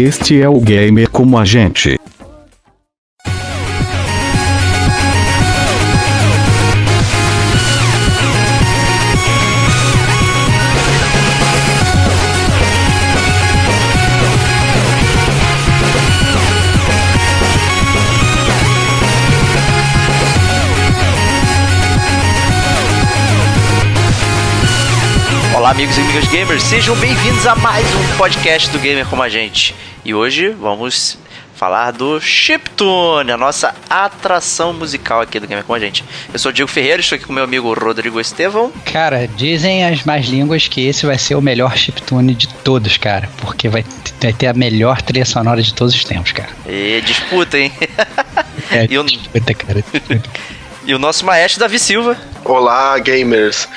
Este é o gamer como a gente. Olá, amigos e amigas gamers, sejam bem-vindos a mais um podcast do Gamer Como a Gente. E hoje vamos falar do Chiptune, a nossa atração musical aqui do Gamer Como a Gente. Eu sou o Diego Ferreira, estou aqui com meu amigo Rodrigo Estevão. Cara, dizem as más línguas que esse vai ser o melhor chiptune de todos, cara. Porque vai, vai ter a melhor trilha sonora de todos os tempos, cara. E disputa, hein? É, E o- disputa, cara. E o nosso maestro Davi Silva. Olá, gamers.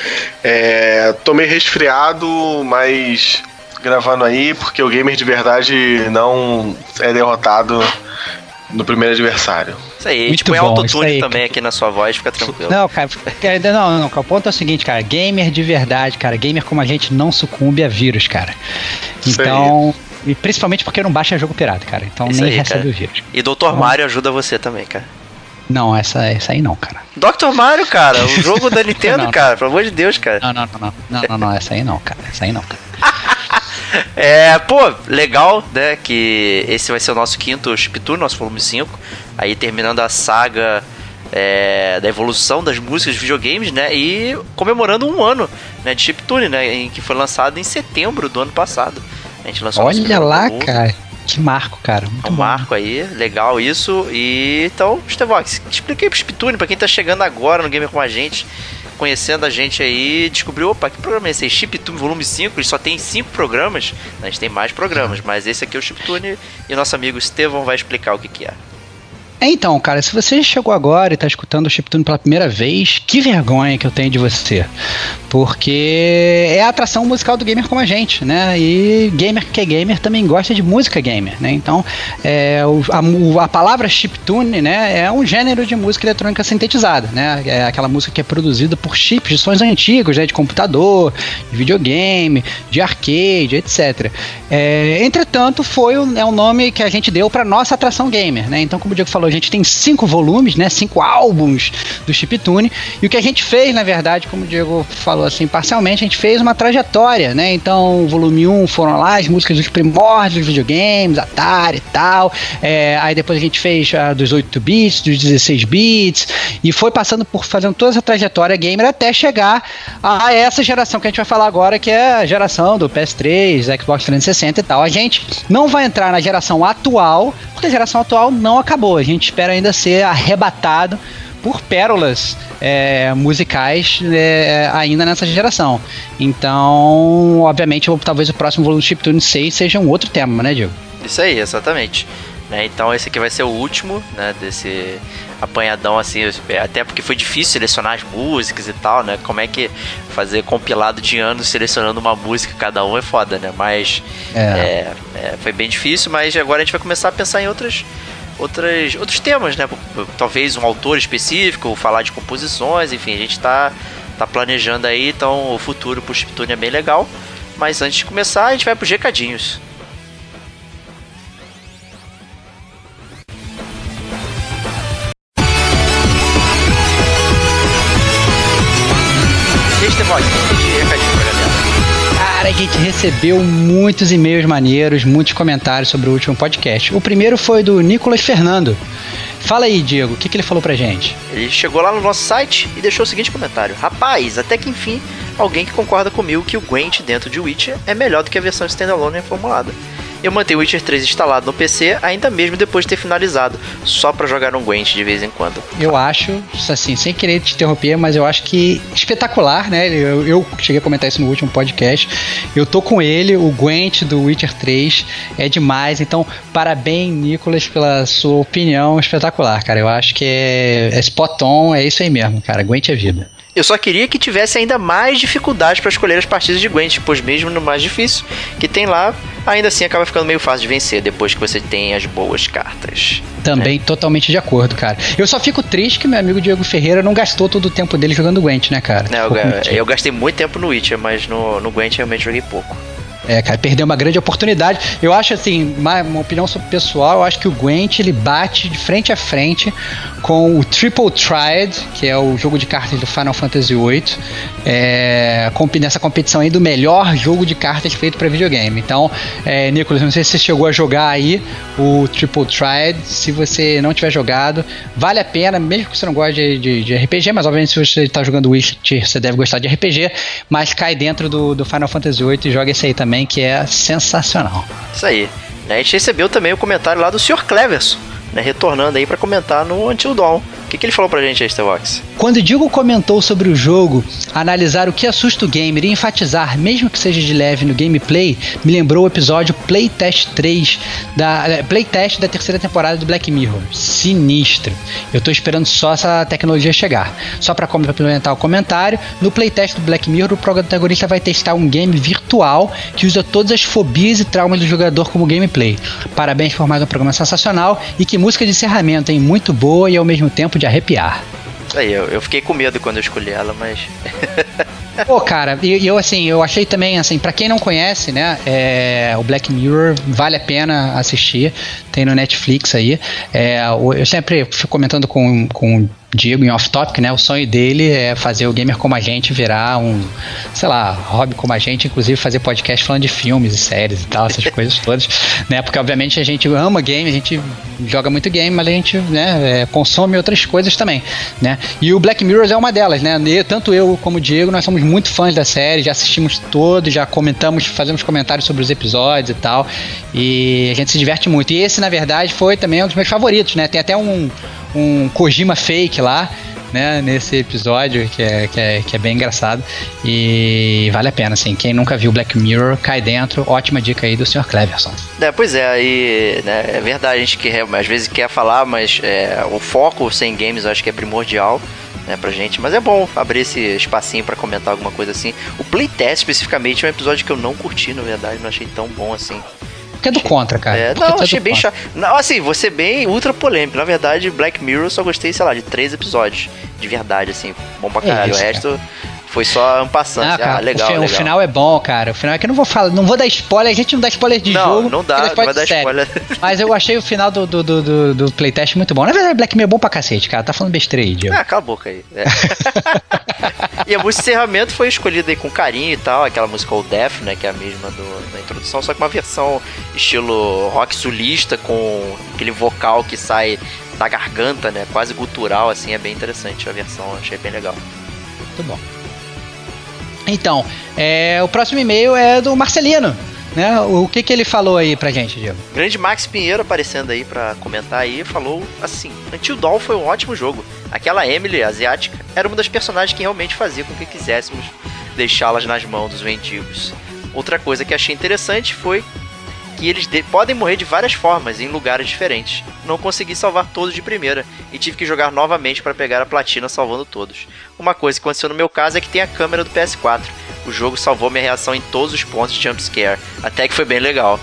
É, tô meio resfriado, mas gravando aí porque o gamer de verdade não é derrotado no primeiro adversário. Isso aí, Muito tipo, põe bom, autotune isso aí, também aqui na sua voz, fica tranquilo. Não, cara, não, não, o ponto é o seguinte, cara, gamer de verdade, cara, gamer como a gente não sucumbe a vírus, cara. Então, e principalmente porque não baixa jogo pirata, cara. Então Isso nem aí, recebe cara. o vírus. E Dr. Mario ajuda você também, cara. Não, essa, essa aí não, cara. Dr. Mario, cara, o jogo da Nintendo, Não. cara, pelo amor de Deus, cara. Não, não, não, não, não, não, não, essa aí não, cara. Essa aí não, cara. É, pô, legal, né, que esse vai ser o nosso quinto Chiptune, nosso volume 5. Aí terminando a saga é, da evolução das músicas de videogames, né, e comemorando um ano, né, de Chiptune, né, em que foi lançado em setembro do ano passado. A gente lançou Olha lá, cara. Que marco, cara. Muito É um bom. marco aí, legal isso. E então, Stevox, expliquei pro Chiptune, pra quem tá chegando agora no Gamer com a gente, conhecendo a gente aí, descobriu, opa, que programa é esse? Chiptune Volume 5, ele só tem 5 programas, a gente tem mais programas, mas esse aqui é o Chiptune e nosso amigo Estevão vai explicar o que que é. É, Então, cara, se você chegou agora e tá escutando o Chiptune pela primeira vez, que vergonha que eu tenho de você. Porque é a atração musical do gamer como a gente, né? E gamer que é gamer também gosta de música gamer, né? Então, é, a, a palavra chiptune, né, é um gênero de música eletrônica sintetizada, né? É aquela música que é produzida por chips de sons antigos, né? De computador, de videogame, de arcade, etc. É, entretanto, foi é o nome que a gente deu para nossa atração gamer, né? Então, como o Diego falou, a gente tem cinco volumes, né? Cinco álbuns do Chiptune. E o que a gente fez, na verdade, como o Diego falou assim, parcialmente, a gente fez uma trajetória, né? Então, o volume 1 foram lá as músicas dos primórdios dos videogames, Atari e tal. É, aí depois a gente fez a dos 8 bits, dos 16 bits, e foi passando por fazendo toda essa trajetória gamer até chegar a essa geração que a gente vai falar agora, que é a geração do PS3, Xbox 360 e tal. A gente não vai entrar na geração atual, porque a geração atual não acabou. A gente espera ainda ser arrebatado por pérolas é, musicais é, ainda nessa geração. Então, obviamente, talvez o próximo volume do Chiptune 6 seja um outro tema, né, Diego? Isso aí, exatamente. Né, então esse aqui vai ser o último, né, desse apanhadão assim, até porque foi difícil selecionar as músicas e tal, né? Como é que fazer compilado de anos selecionando uma música cada um é foda, né? Mas É. é, é, foi bem difícil, mas agora a gente vai começar a pensar em outras, outras, outros temas, né? Talvez um autor específico, falar de composições, enfim, a gente tá, tá planejando aí, então o futuro pro Chiptune é bem legal. Mas antes de começar, a gente vai pros recadinhos. Gente recebeu muitos e-mails maneiros, muitos comentários sobre o último podcast. O primeiro foi do Nicolas Fernando. Fala aí, Diego, o que, que ele falou pra gente? Ele chegou lá no nosso site e deixou o seguinte comentário: Rapaz, até que enfim, alguém que concorda comigo que o Gwent dentro de Witcher é melhor do que a versão standalone reformulada. Eu mantenho o Witcher 3 instalado no PC, ainda mesmo depois de ter finalizado, só para jogar um Gwent de vez em quando. Eu acho, assim, sem querer te interromper, mas eu acho que espetacular, né? Eu, eu cheguei a comentar isso no último podcast. Eu tô com ele, o Gwent do Witcher 3 é demais. Então, parabéns, Nicolas, pela sua opinião espetacular, cara. Eu acho que é, é spot on, é isso aí mesmo, cara. Gwent é vida. Eu só queria que tivesse ainda mais dificuldade para escolher as partidas de Gwent, pois mesmo no mais difícil que tem lá, ainda assim acaba ficando meio fácil de vencer depois que você tem as boas cartas. Também é. totalmente de acordo, cara. Eu só fico triste que meu amigo Diego Ferreira não gastou todo o tempo dele jogando Gwent, né, cara? Não, eu, eu, gastei muito tempo no Witcher, mas no, no Gwent realmente joguei pouco. É, cara, perdeu uma grande oportunidade. Eu acho assim, uma, uma, opinião pessoal, eu acho que o Gwent ele bate de frente a frente com o Triple Triad, que é o jogo de cartas do Final Fantasy VIII, é, nessa competição aí do melhor jogo de cartas feito para videogame. Então, é, Nicolas, não sei se você chegou a jogar aí o Triple Triad. Se você não tiver jogado, vale a pena, mesmo que você não goste de, de, de RPG, mas obviamente se você está jogando Witcher, você deve gostar de RPG, mas cai dentro do, do Final Fantasy VIII e joga esse aí também também, que é sensacional. Isso aí. A gente recebeu também o comentário lá do Sr. Cleverson, né, retornando aí para comentar no Until Dawn que, que ele falou pra gente aí, Starbox? Quando o Diego comentou sobre o jogo, analisar o que assusta o gamer e enfatizar, mesmo que seja de leve no gameplay, me lembrou o episódio Playtest 3 da eh, Playtest da terceira temporada do Black Mirror. Sinistro. Eu tô esperando só essa tecnologia chegar. Só para complementar o comentário, no playtest do Black Mirror, o protagonista vai testar um game virtual que usa todas as fobias e traumas do jogador como gameplay. Parabéns por mais um programa sensacional e que música de encerramento, hein? Muito boa e ao mesmo tempo de arrepiar. Aí, eu, eu fiquei com medo quando eu escolhi ela, mas. Pô, cara, e eu assim, eu achei também, assim, para quem não conhece, né, é, o Black Mirror vale a pena assistir, tem no Netflix aí. É, eu sempre fico comentando com, com Diego em off-topic, né? O sonho dele é fazer o gamer como a gente virar um, sei lá, hobby como a gente, inclusive fazer podcast falando de filmes e séries e tal, essas coisas todas, né? Porque obviamente a gente ama game, a gente joga muito game, mas a gente, né, é, consome outras coisas também, né? E o Black Mirror é uma delas, né? E tanto eu como o Diego, nós somos muito fãs da série, já assistimos todos, já comentamos, fazemos comentários sobre os episódios e tal, e a gente se diverte muito. E esse, na verdade, foi também um dos meus favoritos, né? Tem até um um Kojima fake lá, né, nesse episódio, que é, que, é, que é bem engraçado. E vale a pena, assim. Quem nunca viu Black Mirror, cai dentro. Ótima dica aí do Sr. Cleverson. É, pois é, aí né, é verdade, a gente que às vezes quer falar, mas é, o foco sem games eu acho que é primordial. Né, pra gente, mas é bom abrir esse espacinho para comentar alguma coisa assim. O playtest especificamente é um episódio que eu não curti, na verdade, não achei tão bom assim. Porque é do contra, cara. É, não, é achei bem chato. Não, assim, você bem ultra polêmico. Na verdade, Black Mirror eu só gostei, sei lá, de três episódios. De verdade, assim. Bom pra caralho. É isso, o resto. Cara foi só um passante. Cara, ah, legal, o, legal. o, final é bom, cara. O final é que eu não vou falar, não vou dar spoiler, a gente não dá spoiler de não, jogo. Não, dá, não vai dar spoiler. Mas eu achei o final do, do, do, do, playtest muito bom. Na verdade, Black Mirror é bom pra cacete, cara. Tá falando besteira aí, Diego. Ah, cala a boca aí. É. e a música de encerramento foi escolhida aí com carinho e tal, aquela música Old Death, né, que é a mesma do, da introdução, só que uma versão estilo rock sulista com aquele vocal que sai da garganta, né, quase gutural, assim, é bem interessante a versão, achei bem legal. Muito bom. Então, é, o próximo e-mail é do Marcelino. Né? O que, que ele falou aí pra gente, Diego? Grande Max Pinheiro aparecendo aí pra comentar aí, falou assim: Until foi um ótimo jogo. Aquela Emily asiática era uma das personagens que realmente fazia com que quiséssemos deixá-las nas mãos dos mendigos. Outra coisa que achei interessante foi que eles podem morrer de várias formas em lugares diferentes. Não consegui salvar todos de primeira e tive que jogar novamente para pegar a platina salvando todos. Uma coisa que aconteceu no meu caso é que tem a câmera do PS4. O jogo salvou minha reação em todos os pontos de jumpscare, até que foi bem legal.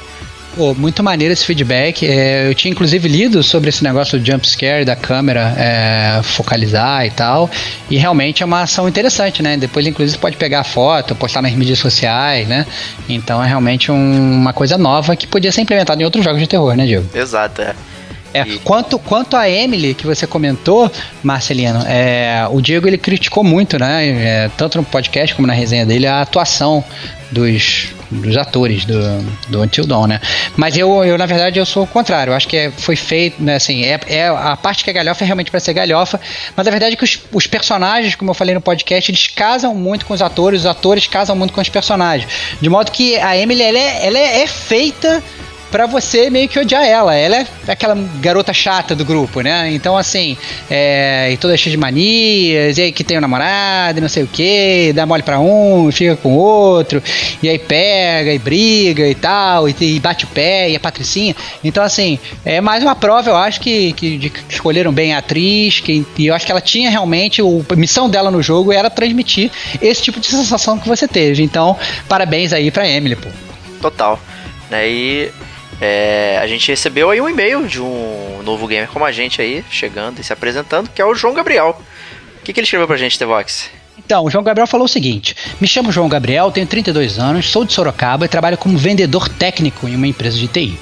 Pô, muito maneiro esse feedback. É, eu tinha inclusive lido sobre esse negócio do jump scare, da câmera é, focalizar e tal. E realmente é uma ação interessante, né? Depois, inclusive, pode pegar a foto, postar nas mídias sociais, né? Então é realmente um, uma coisa nova que podia ser implementada em outros jogos de terror, né, Diego? Exato, é. É, quanto, quanto a Emily, que você comentou, Marcelino, é, o Diego ele criticou muito, né? É, tanto no podcast como na resenha dele, a atuação dos dos atores do, do Until Dawn, né? Mas eu, eu, na verdade, eu sou o contrário. Eu acho que é, foi feito, né, assim, é, é a parte que é galhofa é realmente para ser galhofa, mas a verdade é que os, os, personagens, como eu falei no podcast, eles casam muito com os atores, os atores casam muito com os personagens. De modo que a Emily, ela é, ela é, é feita para você meio que odiar ela. Ela é aquela garota chata do grupo, né? Então, assim, é, e toda cheia de manias, e aí que tem um namorado, e não sei o que, dá mole pra um, fica com o outro, e aí pega e briga e tal, e, e, bate o pé, e a Patricinha. Então, assim, é mais uma prova, eu acho que, que, de, que escolheram bem a atriz, que, e eu acho que ela tinha realmente, o, a missão dela no jogo era transmitir esse tipo de sensação que você teve. Então, parabéns aí pra Emily, pô. Total. Né, e é, a gente recebeu aí um e-mail de um novo gamer como a gente aí, chegando e se apresentando, que é o João Gabriel. O que, que ele escreveu pra gente, Tevox? Então, o João Gabriel falou o seguinte: Me chamo João Gabriel, tenho 32 anos, sou de Sorocaba e trabalho como vendedor técnico em uma empresa de TI.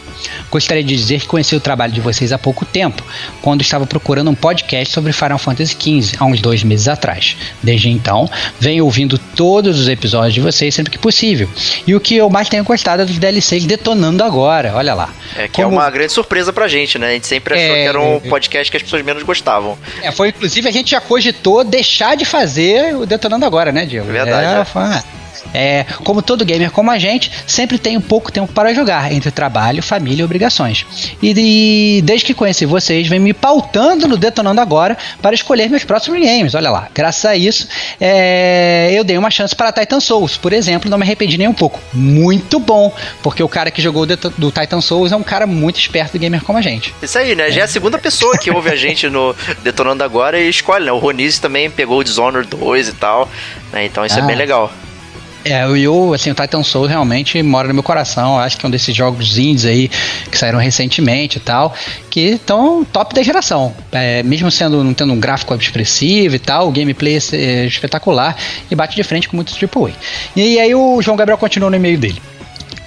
Gostaria de dizer que conheci o trabalho de vocês há pouco tempo, quando estava procurando um podcast sobre Final Fantasy XV, há uns dois meses atrás. Desde então, venho ouvindo todos os episódios de vocês sempre que possível. E o que eu mais tenho gostado é dos DLCs detonando agora, olha lá. É que é Como... é uma grande surpresa pra gente, né? A gente sempre achou é... que era um podcast que as pessoas menos gostavam. É, foi inclusive a gente já cogitou deixar de fazer o Detonando Agora, né, Diego? Verdade. É, é. Foi... É, como todo gamer como a gente, sempre tem pouco tempo para jogar, entre trabalho, família e obrigações. E, e desde que conheci vocês, vem me pautando no Detonando Agora para escolher meus próximos games. Olha lá, graças a isso, é, eu dei uma chance para Titan Souls, por exemplo, não me arrependi nem um pouco. Muito bom, porque o cara que jogou do Titan Souls é um cara muito esperto do gamer como a gente. Isso aí, né? Já é a segunda pessoa que ouve a gente no Detonando Agora e escolhe, né? O Ronise também pegou o Dishonored 2 e tal, né? Então isso ah. é bem legal. É, eu, assim, o Titan Soul realmente mora no meu coração. Acho que é um desses jogos indies aí que saíram recentemente e tal, que estão top da geração. É, mesmo sendo não tendo um gráfico expressivo e tal, o gameplay é espetacular e bate de frente com muitos AAA. E aí o João Gabriel continuou no e-mail dele.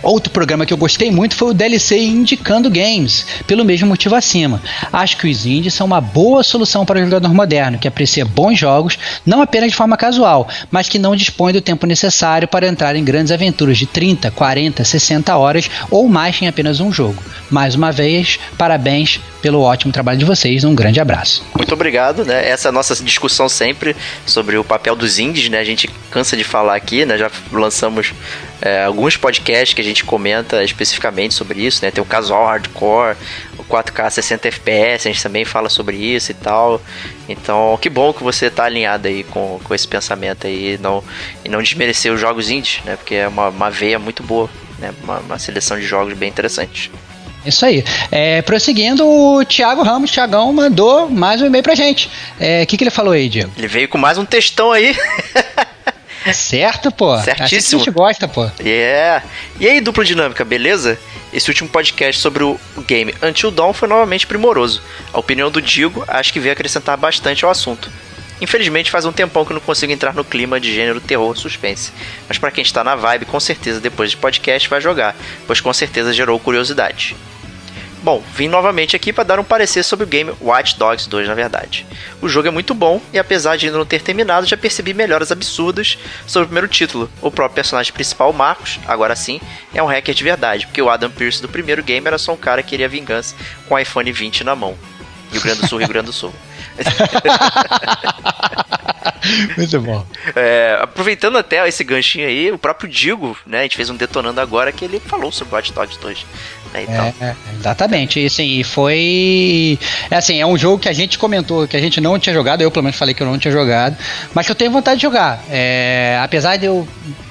Outro programa que eu gostei muito foi o DLC Indicando Games, pelo mesmo motivo acima. Acho que os indies são uma boa solução para o jogador moderno, que aprecia bons jogos, não apenas de forma casual, mas que não dispõe do tempo necessário para entrar em grandes aventuras de 30, 40, 60 horas ou mais em apenas um jogo. Mais uma vez, parabéns pelo ótimo trabalho de vocês, um grande abraço. Muito obrigado, né? Essa é a nossa discussão sempre sobre o papel dos indies, né? A gente cansa de falar aqui, né? Já lançamos é, alguns podcasts que a gente comenta especificamente sobre isso, né? Tem o Casual Hardcore, o 4K 60 FPS, a gente também fala sobre isso e tal. Então, que bom que você tá alinhado aí com, com esse pensamento aí não, e não desmerecer os jogos indies, né? Porque é uma, uma veia muito boa, né? Uma, uma seleção de jogos bem interessante. Isso aí. É, prosseguindo, o Thiago Ramos, Thiagão, mandou mais um e-mail pra gente. O é, que, que ele falou aí, Diego? Ele veio com mais um textão aí. Certo, pô. Certíssimo. Assim a gente gosta, pô. Yeah. E aí, dupla dinâmica, beleza? Esse último podcast sobre o game Until Dawn foi novamente primoroso. A opinião do Digo acho que veio acrescentar bastante ao assunto. Infelizmente faz um tempão que não consigo entrar no clima de gênero terror suspense. Mas para quem está na vibe, com certeza depois de podcast vai jogar, pois com certeza gerou curiosidade. Bom, vim novamente aqui para dar um parecer sobre o game Watch Dogs 2, na verdade. O jogo é muito bom e apesar de ainda não ter terminado, já percebi melhoras absurdas sobre o primeiro título. O próprio personagem principal, Marcos, agora sim, é um hacker de verdade, porque o Adam Pearce do primeiro game era só um cara que queria vingança com o iPhone 20 na mão. Rio Grande do Sul, Rio Grande do Sul. Muito bom. É, aproveitando até esse ganchinho aí, o próprio Digo, né? A gente fez um detonando agora que ele falou sobre Watch Dogs 2. Então. É, exatamente. E, assim, foi. É assim, é um jogo que a gente comentou que a gente não tinha jogado, eu pelo menos falei que eu não tinha jogado, mas que eu tenho vontade de jogar. É, apesar de eu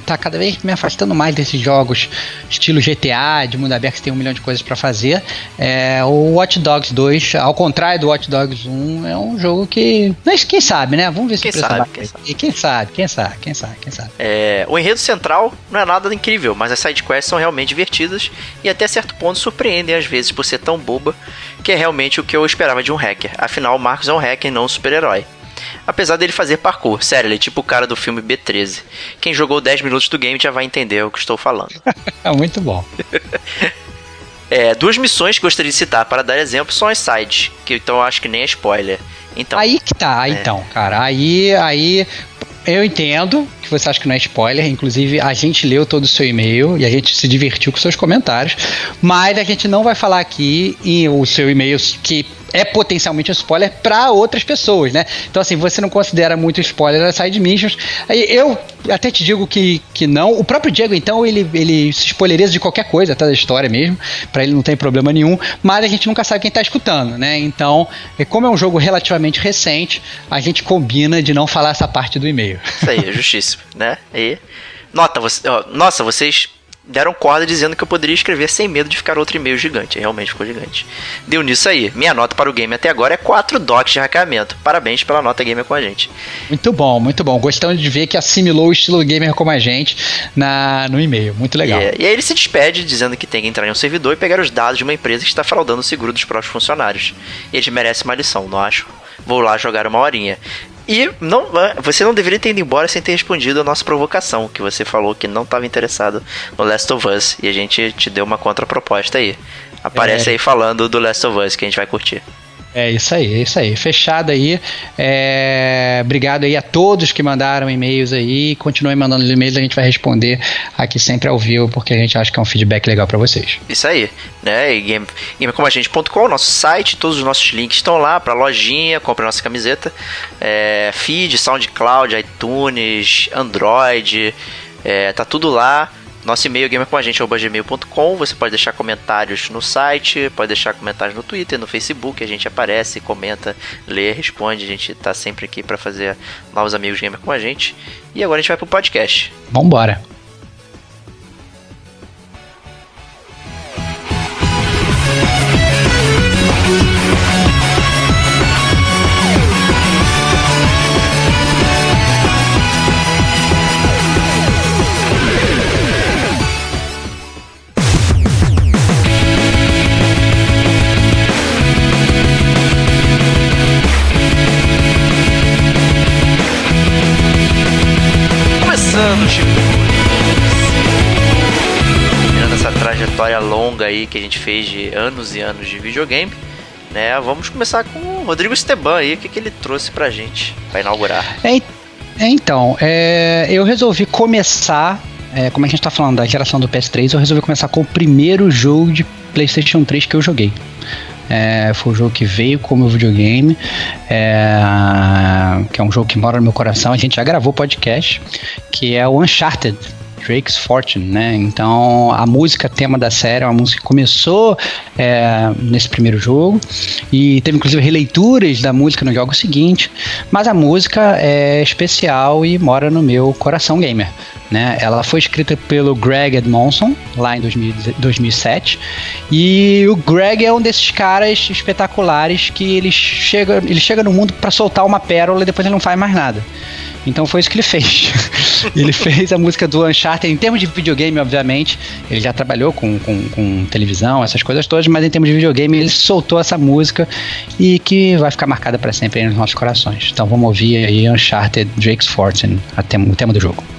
tá cada vez me afastando mais desses jogos estilo GTA, de mundo aberto que tem um milhão de coisas para fazer. É, o Watch Dogs 2, ao contrário do Watch Dogs 1, é um jogo que. Mas quem sabe, né? Vamos ver se quem sabe, quem sabe. quem sabe, quem sabe, quem sabe, quem sabe. É, o enredo central não é nada incrível, mas as sidequests são realmente divertidas e até certo ponto surpreendem às vezes por ser tão boba, que é realmente o que eu esperava de um hacker. Afinal, o Marcos é um hacker não um super-herói apesar dele fazer parkour. Sério, ele é tipo o cara do filme B13. Quem jogou 10 minutos do game já vai entender o que estou falando. é muito bom. é, duas missões que gostaria de citar para dar exemplo são as sides, que então eu acho que nem é spoiler. Então, aí que tá, é. então, cara. Aí, aí eu entendo que você acha que não é spoiler. Inclusive, a gente leu todo o seu e-mail e a gente se divertiu com seus comentários. Mas a gente não vai falar aqui em o seu e-mail que é potencialmente um spoiler para outras pessoas, né? Então, assim, você não considera muito spoiler as side missions. Eu até te digo que, que não. O próprio Diego, então, ele, ele se spoileriza de qualquer coisa, até da história mesmo. Para ele não tem problema nenhum. Mas a gente nunca sabe quem tá escutando, né? Então, como é um jogo relativamente recente, a gente combina de não falar essa parte do e-mail. Isso aí, é justíssimo, né? E. Nota, você, ó, nossa, vocês deram corda dizendo que eu poderia escrever sem medo de ficar outro e-mail gigante. Realmente ficou gigante. Deu nisso aí. Minha nota para o game até agora é 4 docs de hackeamento. Parabéns pela nota gamer com a gente. Muito bom, muito bom. Gostamos de ver que assimilou o estilo gamer como a gente na, no e-mail. Muito legal. Yeah. E aí ele se despede dizendo que tem que entrar em um servidor e pegar os dados de uma empresa que está fraudando o seguro dos próprios funcionários. Eles merecem uma lição, não acho? Vou lá jogar uma horinha. E não, você não deveria ter ido embora sem ter respondido a nossa provocação, que você falou que não estava interessado no Last of Us. E a gente te deu uma contraproposta aí. Aparece é. aí falando do Last of Us, que a gente vai curtir. É isso aí, é isso aí. Fechado aí. É... Obrigado aí a todos que mandaram e-mails aí. Continuem mandando e-mails, a gente vai responder aqui sempre ao vivo, porque a gente acha que é um feedback legal para vocês. Isso aí, né? E game, gamecomaGente.com, nosso site, todos os nossos links estão lá para lojinha, compre nossa camiseta. É, feed, SoundCloud, iTunes, Android, é, tá tudo lá. Nosso e-mail gamercomagente.gmail.com Você pode deixar comentários no site, pode deixar comentários no Twitter, no Facebook. A gente aparece, comenta, lê, responde. A gente tá sempre aqui para fazer novos amigos gamer com a gente. E agora a gente vai pro podcast. Vambora! Que a gente fez de anos e anos de videogame, né? Vamos começar com o Rodrigo Esteban aí, o que, que ele trouxe pra gente para inaugurar. É, é, então, é, eu resolvi começar, é, como a gente tá falando da geração do PS3, eu resolvi começar com o primeiro jogo de PlayStation 3 que eu joguei. É, foi o jogo que veio com o meu videogame, é, que é um jogo que mora no meu coração. A gente já gravou podcast, que é o Uncharted. Drake's Fortune, né? Então a música tema da série é uma música que começou é, nesse primeiro jogo e teve inclusive releituras da música no jogo seguinte, mas a música é especial e mora no meu coração gamer. Né? Ela foi escrita pelo Greg Edmondson lá em 2000, 2007 e o Greg é um desses caras espetaculares que ele chega, ele chega no mundo para soltar uma pérola e depois ele não faz mais nada. Então foi isso que ele fez. ele fez a música do Uncharted, em termos de videogame, obviamente. Ele já trabalhou com, com, com, televisão, essas coisas todas, mas em termos de videogame, ele soltou essa música e que vai ficar marcada para sempre nos nossos corações. Então vamos ouvir aí Uncharted Drake's Fortune, o tema do jogo.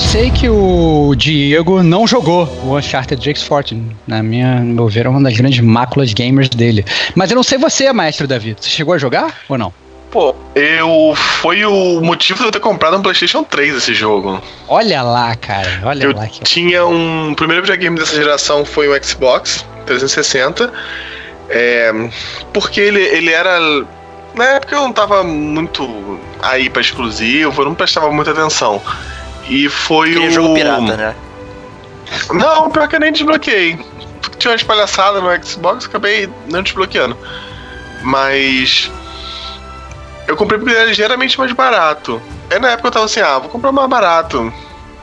Sei que o Diego não jogou o Uncharted Drake's Fortune. Na minha, no meu ver, é uma das grandes máculas gamers dele. Mas eu não sei você, maestro Davi. Você chegou a jogar ou não? Pô, eu. Foi o motivo de eu ter comprado um PlayStation 3 esse jogo. Olha lá, cara. Olha eu lá. Que... Tinha um. O primeiro videogame dessa geração foi o Xbox 360. É, porque ele, ele era. Na época eu não tava muito aí pra exclusivo, eu não prestava muita atenção. E foi Aquele o. jogo pirata, né? Não, pior que eu nem desbloqueei. Tinha umas palhaçadas no Xbox, acabei não desbloqueando. Mas. Eu comprei porque era ligeiramente mais barato. Aí na época eu tava assim, ah, vou comprar mais barato.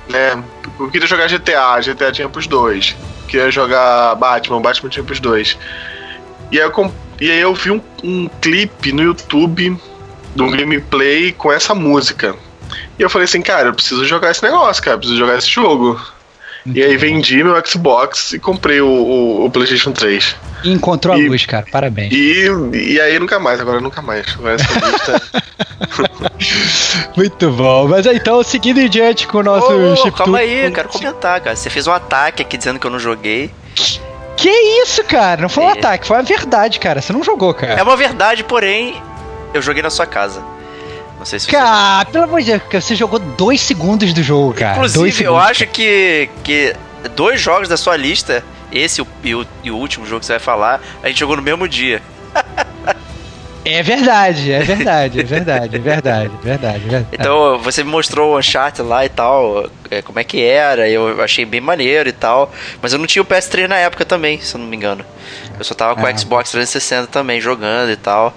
Né? eu queria jogar GTA, GTA tinha pros dois. Queria jogar Batman, Batman tinha pros dois. E aí eu, comp- e aí eu vi um, um clipe no YouTube de um gameplay com essa música. E eu falei assim, cara, eu preciso jogar esse negócio, cara, eu preciso jogar esse jogo. E aí vendi meu Xbox e comprei o, o- o PlayStation 3. E encontrou a E- luz, cara. Parabéns. E, e aí nunca mais, agora nunca mais. Agora essa lista. Muito bom. Mas aí, então, seguindo em diante com o nosso ô, chip calma aí, eu quero comentar, cara. Você fez um ataque aqui dizendo que eu não joguei. Que isso, cara? Não foi um É. ataque, foi uma verdade, cara. Você não jogou, cara. É uma verdade, porém, eu joguei na sua casa. Não sei se você. Cara, pelo amor de Deus, cara, você jogou dois segundos do jogo, cara. dois Inclusive, eu segundos, acho que, que dois jogos da sua lista, esse e o, e o- último jogo que você vai falar, a gente jogou no mesmo dia. É verdade, é verdade, é verdade, é verdade, é verdade, é verdade. Então, você me mostrou o Uncharted lá e tal, é, como é que era, eu achei bem maneiro e tal. Mas eu não tinha o PS3 na época também, se eu não me engano. Eu só tava com Ah. o Xbox 360 também, jogando e tal.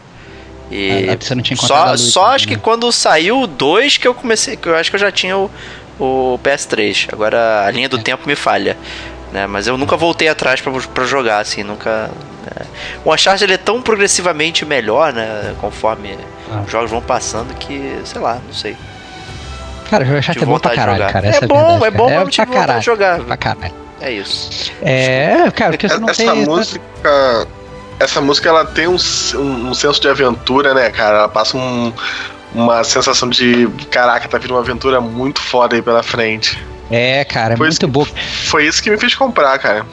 E Ah, você não tinha só, luz só ainda, acho que né? quando saiu o 2 que eu comecei, que eu acho que eu já tinha o, o PS3. Agora a linha do É. tempo me falha. Né? Mas eu nunca voltei atrás pra, pra jogar, assim, nunca. né? O Uncharted ele é tão progressivamente melhor, né? Conforme Ah. os jogos vão passando que, sei lá, não sei. Cara, o Uncharted é bom pra vontade de caralho, jogar. cara. É essa bom, verdade, é cara. bom, mas é de caralho. jogar. Pra caralho. É isso. É, cara, porque você não essa tem. música. Essa música ela tem um, um, um senso de aventura, né, cara? Ela passa um- uma sensação de caraca, tá vindo uma aventura muito foda aí pela frente. É, cara, é muito boa. Foi isso que me fez comprar, cara.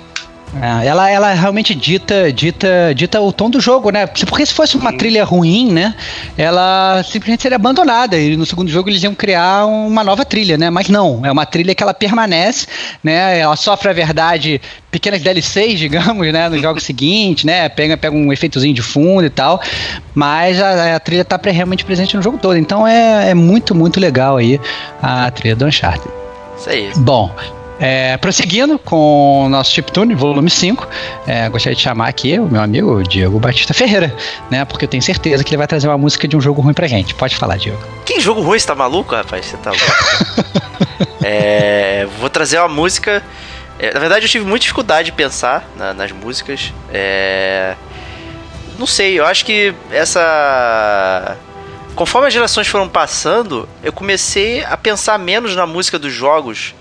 É, ela, ela realmente dita, dita, dita o tom do jogo, né? Porque se fosse uma trilha ruim, né? Ela simplesmente seria abandonada. E no segundo jogo eles iam criar uma nova trilha, né? Mas não, é uma trilha que ela permanece, né? Ela sofre, a verdade, pequenas DLCs, digamos, né? No jogo seguinte, né? Pega, pega um efeitozinho de fundo e tal. Mas a, a trilha tá realmente presente no jogo todo. Então é, é muito, muito legal aí a trilha do Uncharted. Isso aí. Bom, é, prosseguindo com o nosso Chiptune, volume 5, é, gostaria de chamar aqui o meu amigo Diego Batista Ferreira, né? Porque eu tenho certeza que ele vai trazer uma música de um jogo ruim pra gente. Pode falar, Diego. Que jogo ruim, você tá maluco, rapaz? Você tá louco. é, vou trazer uma música. é, na verdade, eu tive muita dificuldade de pensar na- nas músicas. É, não sei, eu acho que essa. Conforme as gerações foram passando, eu comecei a pensar menos na música dos jogos.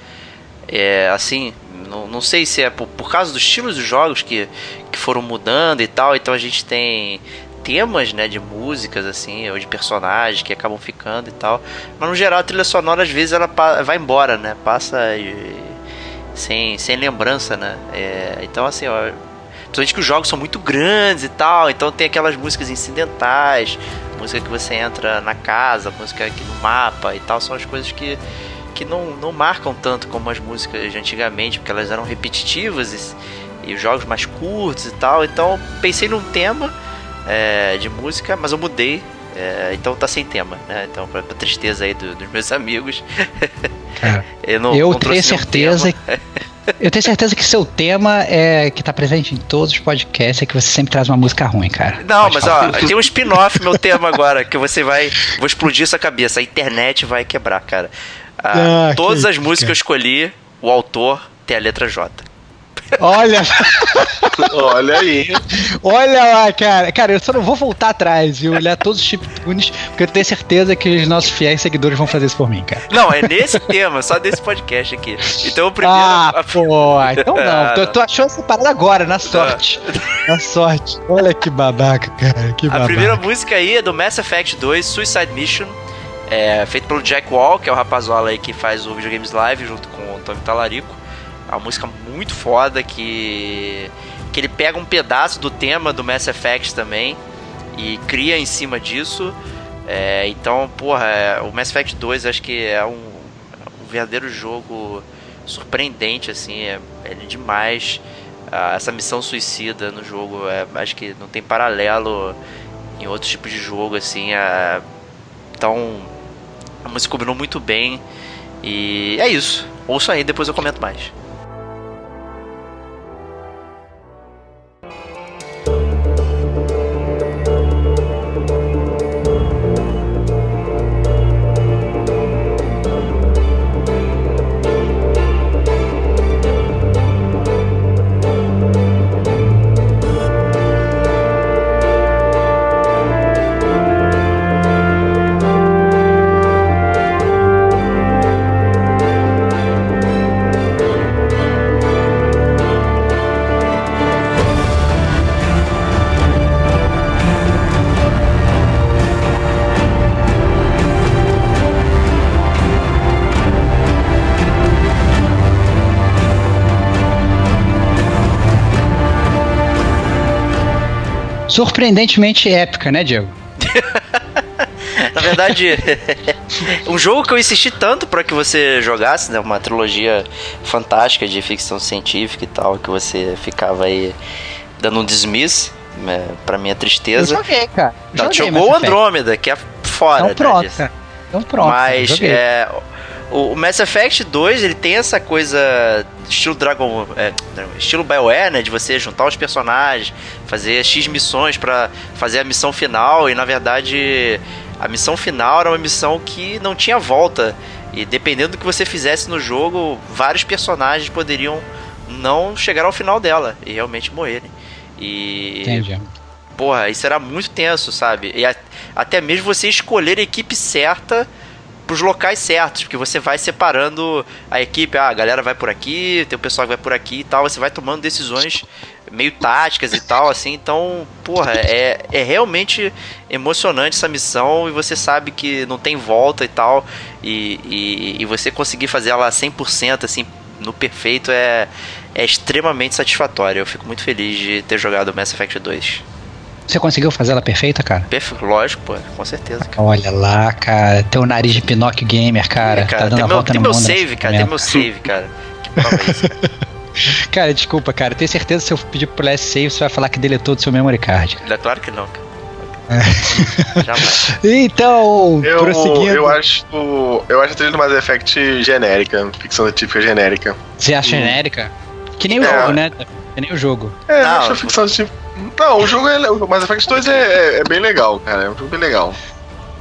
É, assim, não, não sei se é por, por causa dos estilos dos jogos que, que foram mudando e tal. Então a gente tem temas, né, de músicas, assim, ou de personagens que acabam ficando e tal. Mas no geral a trilha sonora às vezes ela vai embora, né? Passa e- sem, sem lembrança, né? É, então assim, ó, Principalmente que os jogos são muito grandes e tal, então tem aquelas músicas incidentais, música que você entra na casa, música aqui no mapa e tal, são as coisas que, que não, não marcam tanto como as músicas de antigamente, porque elas eram repetitivas e, e os jogos mais curtos e tal. Então pensei num tema é, de música, mas eu mudei. é, então tá sem tema, né? Então, pra, pra tristeza aí do- dos meus amigos. Cara, eu não, eu não tenho certeza tema. Eu tenho certeza que seu tema é que tá presente em todos os podcasts é que você sempre traz uma música ruim, cara. Não, Pode mas falar. ó, tem um spin-off meu tema agora, que você vai. Vou explodir sua cabeça. A internet vai quebrar, cara. Ah, Ah, todas as músicas que eu escolhi, o autor tem a letra J. Olha, Olha aí. olha lá, cara. Cara, eu só não vou voltar atrás e olhar todos os chiptunes, porque eu tenho certeza que os nossos fiéis seguidores vão fazer isso por mim, cara. Não, é nesse tema, só desse podcast aqui. Então o primeiro. Ah, pô, então não. Ah, Tu, não. tu achou essa parada agora, na sorte. Na sorte. Olha que babaca, cara. Que A babaca. primeira música aí é do Mass Effect 2, Suicide Mission. É, feito pelo Jack Wall, que é o rapazola aí que faz o Videogames Live junto com o Tony Talarico. É uma música muito foda que. que ele pega um pedaço do tema do Mass Effect também e cria em cima disso. É, então, porra, é, o Mass Effect 2 acho que é um, um verdadeiro jogo surpreendente, assim, é, é demais. Ah, essa missão suicida no jogo, é, acho que não tem paralelo em outros tipos de jogo, assim. É, então, a música combinou muito bem. E é isso. Ouçam aí, depois eu comento mais. Surpreendentemente épica, né, Diego? Na verdade, um jogo que eu insisti tanto para que você jogasse, né? Uma trilogia fantástica de ficção científica e tal, que você ficava aí dando um dismiss, né, pra minha tristeza. Eu joguei, cara. Joguei jogou. Andrômeda, que é fora. Então né, pronto, cara. Então pronto. Mas é, o o Mass Effect 2, ele tem essa coisa estilo Dragon, é, estilo BioWare, né, de você juntar os personagens, fazer X missões pra fazer a missão final e na verdade a missão final era uma missão que não tinha volta e dependendo do que você fizesse no jogo, vários personagens poderiam não chegar ao final dela e realmente morrerem. E Entendi. Porra, isso era muito tenso, sabe? E a- até mesmo você escolher a equipe certa pros locais certos, porque você vai separando a equipe, ah, a galera vai por aqui, tem o pessoal que vai por aqui e tal, você vai tomando decisões meio táticas e tal, assim, então, porra, é, é realmente emocionante essa missão e você sabe que não tem volta e tal, e, e, e você conseguir fazer ela 100%, assim, no perfeito é, é extremamente satisfatório. Eu fico muito feliz de ter jogado Mass Effect 2. Você conseguiu fazer ela perfeita, cara? Perfe- Lógico, pô, com certeza. cara. Olha lá, cara. Teu nariz de Pinóquio Gamer, cara. É, cara, tá dando tem a meu, volta tem no meu mundo save, nesse cara, tem meu save, cara. Que prova é isso, cara? Cara, desculpa, cara. Tenho certeza que se eu pedir pro Last Save, você vai falar que deletou do seu memory card. É Claro que não, cara. É. Jamais. Então, Eu, prosseguindo. eu acho. Eu acho a trilha do Mass Effect genérica, ficção científica genérica. Você acha genérica? Que nem o É. jogo, né? Que nem o jogo. É, Não, eu acho a ficção científica. Não, o jogo é. O Mass Effect 2 é, é- é bem legal, cara. É um jogo bem legal.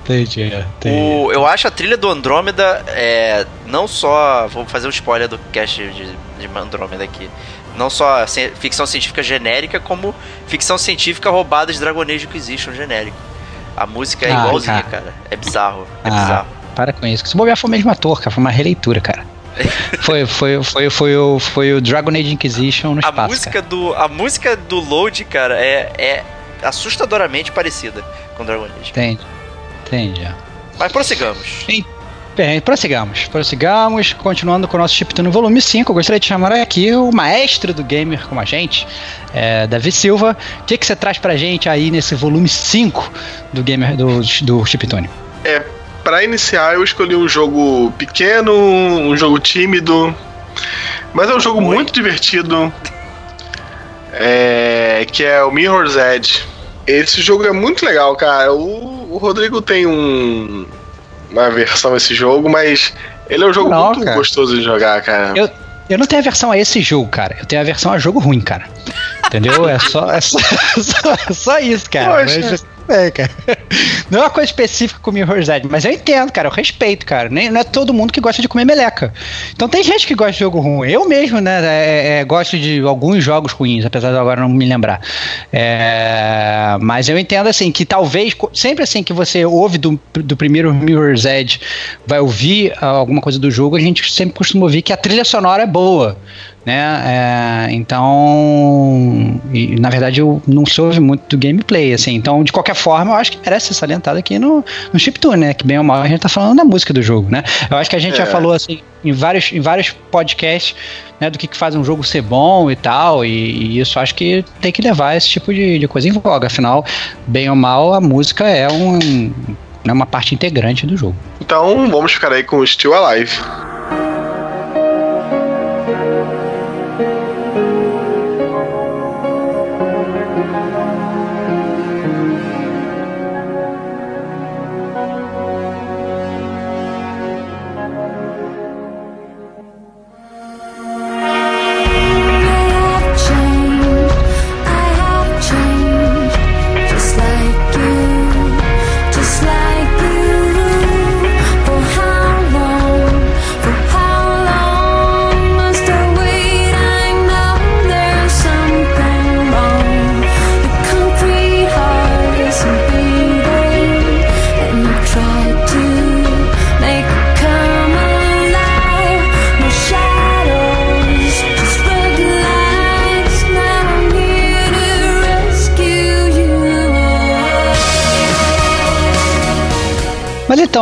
Entendi, entendi. O, eu acho a trilha do Andrômeda é, não só. Vou fazer um spoiler do cast de, de Andrômeda aqui. Não só ficção científica genérica, como ficção científica roubada de Dragon Age Inquisition genérico. A música é Ah, igualzinha, cara. cara. É bizarro. É Ah, bizarro. para com isso. Que se bobear foi o mesmo ator, cara. Foi uma releitura, cara. Foi, foi, foi, foi, o, foi o Dragon Age Inquisition no A espaço. música, do, a música do Load, cara, é, é assustadoramente parecida com Dragon Age. Entendi. Entendi. Mas prossigamos. Bem, prossigamos. Prossigamos, continuando com o nosso Chiptune volume 5. Eu gostaria de chamar aqui o maestro do gamer como a gente, é, Davi Silva. O que, que você traz pra gente aí nesse volume 5 do gamer do, do Chiptune? É, pra iniciar eu escolhi um jogo pequeno, um jogo tímido, mas é um jogo muito divertido, é, que é o Mirror's Edge. Esse jogo é muito legal, cara. O, o Rodrigo tem um, uma versão desse jogo, mas ele é um jogo Não, muito cara. gostoso de jogar, cara. Eu, eu não tenho a versão a esse jogo, cara. Eu tenho a versão a jogo ruim, cara. Entendeu? É só, é só, só, só isso, cara. Poxa. Mas, é, cara. Não é uma coisa específica com o Mirror's Edge, mas eu entendo, cara. Eu respeito, cara. Nem, não é todo mundo que gosta de comer meleca. Então tem gente que gosta de jogo ruim. Eu mesmo, né, é, é, gosto de alguns jogos ruins, apesar de agora não me lembrar. É, mas eu entendo, assim, que talvez, sempre assim que você ouve do, do primeiro Mirror's Edge, vai ouvir ah, alguma coisa do jogo, a gente sempre costuma ouvir que a trilha sonora é boa né? É, então, e, na verdade, eu não se ouve muito do gameplay, assim. Então, de qualquer forma, eu acho que merece ser salientado aqui no, no Chiptune, né? Que bem ou mal a gente tá falando da música do jogo, né? Eu acho que a gente já É. falou, assim, em vários, em vários podcasts, né? Do que, que faz um jogo ser bom e tal, e, e isso acho que tem que levar esse tipo de, de coisa em voga. Afinal, bem ou mal, a música é um, é uma parte integrante do jogo. Então vamos ficar aí com o Still Alive.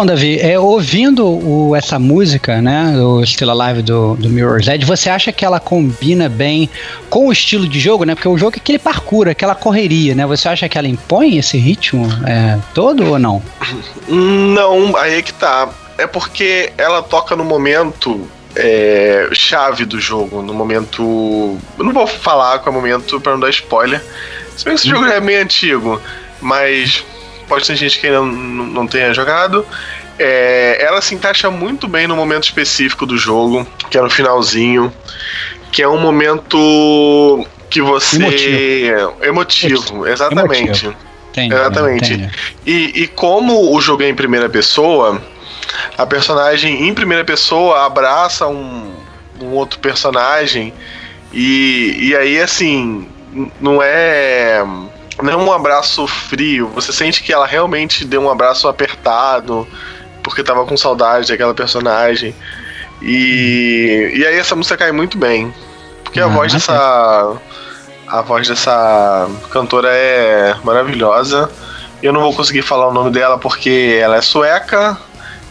Então, Davi, é, ouvindo o- essa música, né, o Still Alive do, do Mirror's Edge, você acha que ela combina bem com o estilo de jogo, né? Porque o jogo é aquele parkour, aquela correria, né? Você acha que ela impõe esse ritmo é, todo ou não? Não, aí é que tá. É porque ela toca no momento é, chave do jogo, no momento. Eu não vou falar qual é o momento pra não dar spoiler. Se bem que esse jogo é meio antigo, mas pode ter gente que ainda não, não tenha jogado. É, ela se encaixa muito bem no momento específico do jogo, que é no finalzinho, que é um momento que você. Emotivo, exatamente. Emotivo. Entendi, Exatamente. entendi. E, e como o jogo é em primeira pessoa, a personagem em primeira pessoa abraça um, um outro personagem e, e aí assim não é não é um abraço frio. Você sente que ela realmente deu um abraço apertado porque tava com saudade daquela personagem. E, e aí essa música cai muito bem. Porque a Ah, voz dessa. A voz dessa cantora é maravilhosa. Eu não vou conseguir falar o nome dela porque ela é sueca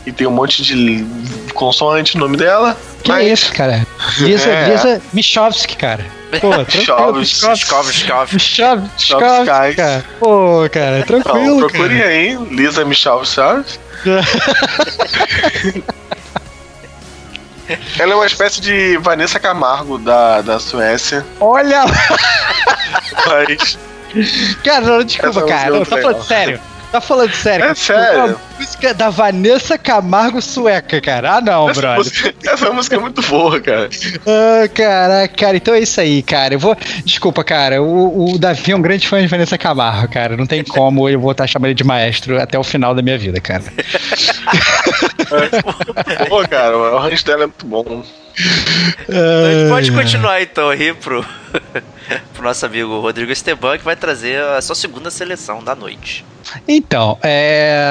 e tem um monte de consoante no nome dela. Que mas isso, cara? Lisa, É. Lisa cara. Pô, Michovski, Escova, escova. Michovski, Michovski. cara. Pô, cara, Não, tranquilo, procure cara. aí, Lisa Michelle Charles. Ela é uma espécie de Vanessa Camargo da, da Suécia, Olha mas Cara, não, desculpa, Essa cara. é Não, muito tá falando sério. Tá falando sério. É cara. sério. Música da Vanessa Camargo sueca, cara. Ah, não, essa brother. música, essa música é muito boa, cara. Ah, caraca, cara. Então é isso aí, cara. Eu vou. Desculpa, cara. O, o Davi é um grande fã de Vanessa Camargo, cara. Não tem como eu vou estar chamando ele de maestro até o final da minha vida, cara. Pô, cara, o arranjo dela é muito bom. A gente pode continuar então aí pro, pro nosso amigo Rodrigo Esteban, que vai trazer a sua segunda seleção da noite. Então, é,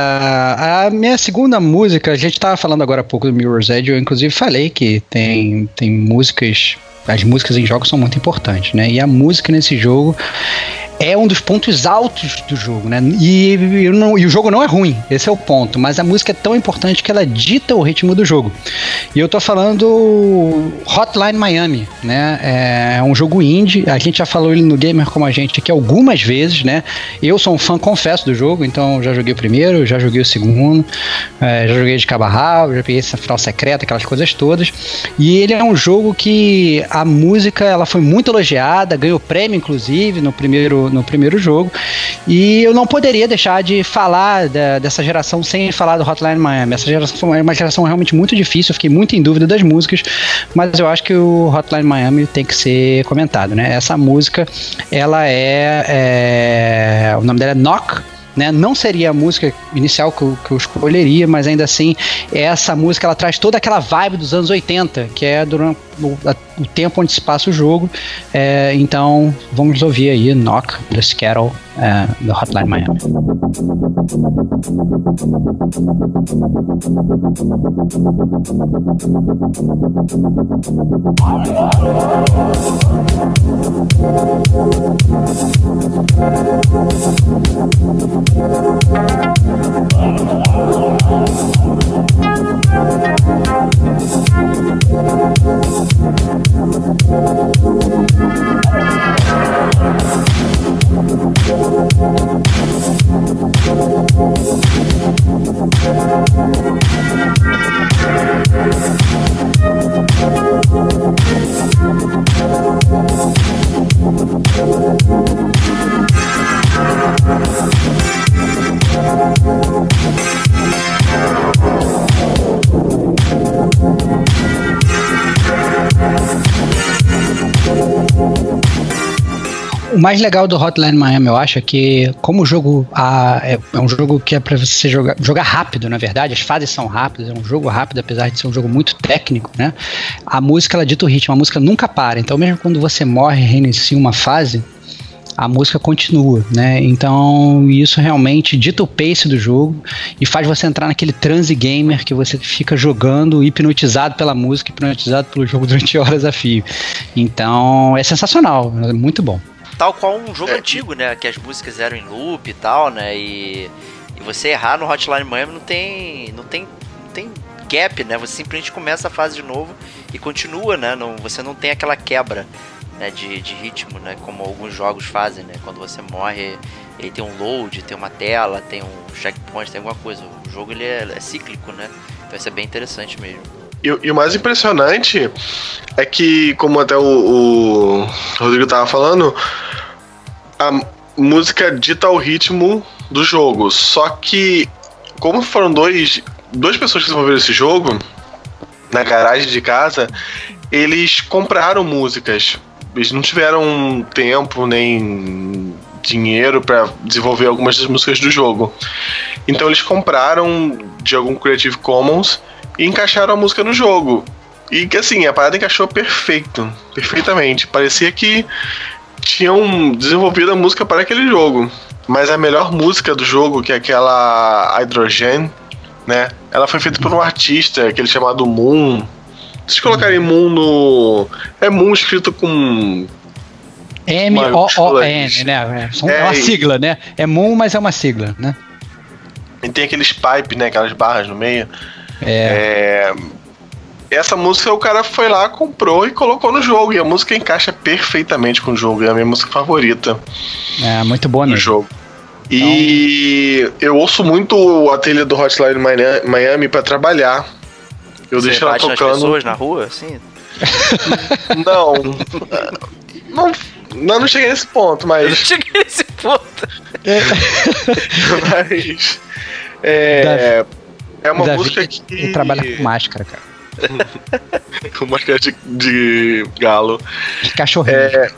a minha segunda música, a gente tava falando agora há pouco do Mirror's Edge, eu inclusive falei que tem, tem músicas, as músicas em jogos são muito importantes, né? E a música nesse jogo é um dos pontos altos do jogo, né? E, e não- e o jogo não é ruim, esse é o ponto, mas a música é tão importante que ela dita o ritmo do jogo. E eu tô falando Hotline Miami, né? É um jogo indie, a gente já falou ele no Gamer como a gente aqui algumas vezes, né? Eu sou um fã, confesso, do jogo, então já joguei o primeiro, já joguei o segundo, é, já joguei de rabo, já peguei essa final secreta, aquelas coisas todas. E ele é um jogo que a música ela foi muito elogiada, ganhou prêmio, inclusive, no primeiro, no primeiro jogo. E eu não poderia deixar de falar da- dessa geração sem falar do Hotline Miami. Essa geração é uma geração realmente muito difícil, eu fiquei muito em dúvida das músicas, mas eu acho que o Hotline Miami tem que ser comentado, né? Essa música, ela é, é- o nome dela é Knock, né? Não seria a música inicial que eu, que eu escolheria, mas ainda assim, essa música ela traz toda aquela vibe dos anos 80, que é durante o, o tempo onde se passa o jogo. É, então, vamos ouvir aí Knock, do Skettle, é, do Hotline Miami. Mais legal do Hotline Miami, eu acho, é que como o jogo ah, é, é um jogo que é pra você jogar, jogar rápido, na verdade, as fases são rápidas, é um jogo rápido, apesar de ser um jogo muito técnico, né? A música, ela dita o ritmo, a música nunca para. Então, mesmo quando você morre e reinicia uma fase, a música continua, né? Então, isso realmente dita o pace do jogo e faz você entrar naquele transe gamer que você fica jogando, hipnotizado pela música, hipnotizado pelo jogo durante horas a fio. Então, é sensacional, é muito bom. Tal qual um jogo antigo, né? Que as músicas eram em loop e tal, né? E, E você errar no Hotline Miami não tem. não tem. não tem gap, né? Você simplesmente começa a fase de novo e continua, né? Não, você não tem aquela quebra né, de, de ritmo, né? Como alguns jogos fazem, né? Quando você morre, ele tem um load, tem uma tela, tem um checkpoint, tem alguma coisa. O jogo ele é, é cíclico, né? Então isso é bem interessante mesmo. E, e o mais impressionante é que, como até o, o Rodrigo tava falando, a música dita o ritmo do jogo. Só que, como foram dois, duas pessoas que desenvolveram esse jogo na garagem de casa, eles compraram músicas. Eles não tiveram tempo nem dinheiro para desenvolver algumas das músicas do jogo. Então eles compraram de algum Creative Commons e encaixaram a música no jogo. E que assim, a parada encaixou perfeito, perfeitamente. Parecia que tinham desenvolvido a música para aquele jogo. Mas a melhor música do jogo, que é aquela Hydrogen, né? Ela foi feita por um artista, aquele chamado Moon. Se vocês colocarem Moon no. É Moon escrito com. M-O-O-N, né? É, são- é uma É, sigla, né? É Moon, mas é uma sigla, né? E tem aqueles pipe, né? Aquelas barras no meio. É. É, Essa música o cara foi lá, comprou e colocou no jogo. E a música encaixa perfeitamente com o jogo. É a minha música favorita É, muito boa do mesmo. jogo. E eu ouço muito a trilha do Hotline Miami- pra trabalhar. Eu você deixo ela bate nas tocando. pessoas na rua, assim? Não. não. Não, não cheguei nesse ponto, Eu mas. cheguei nesse ponto. mas é, é uma Davi, música que. Ele trabalha com máscara, cara. com máscara de, de galo. De cachorrinho. É,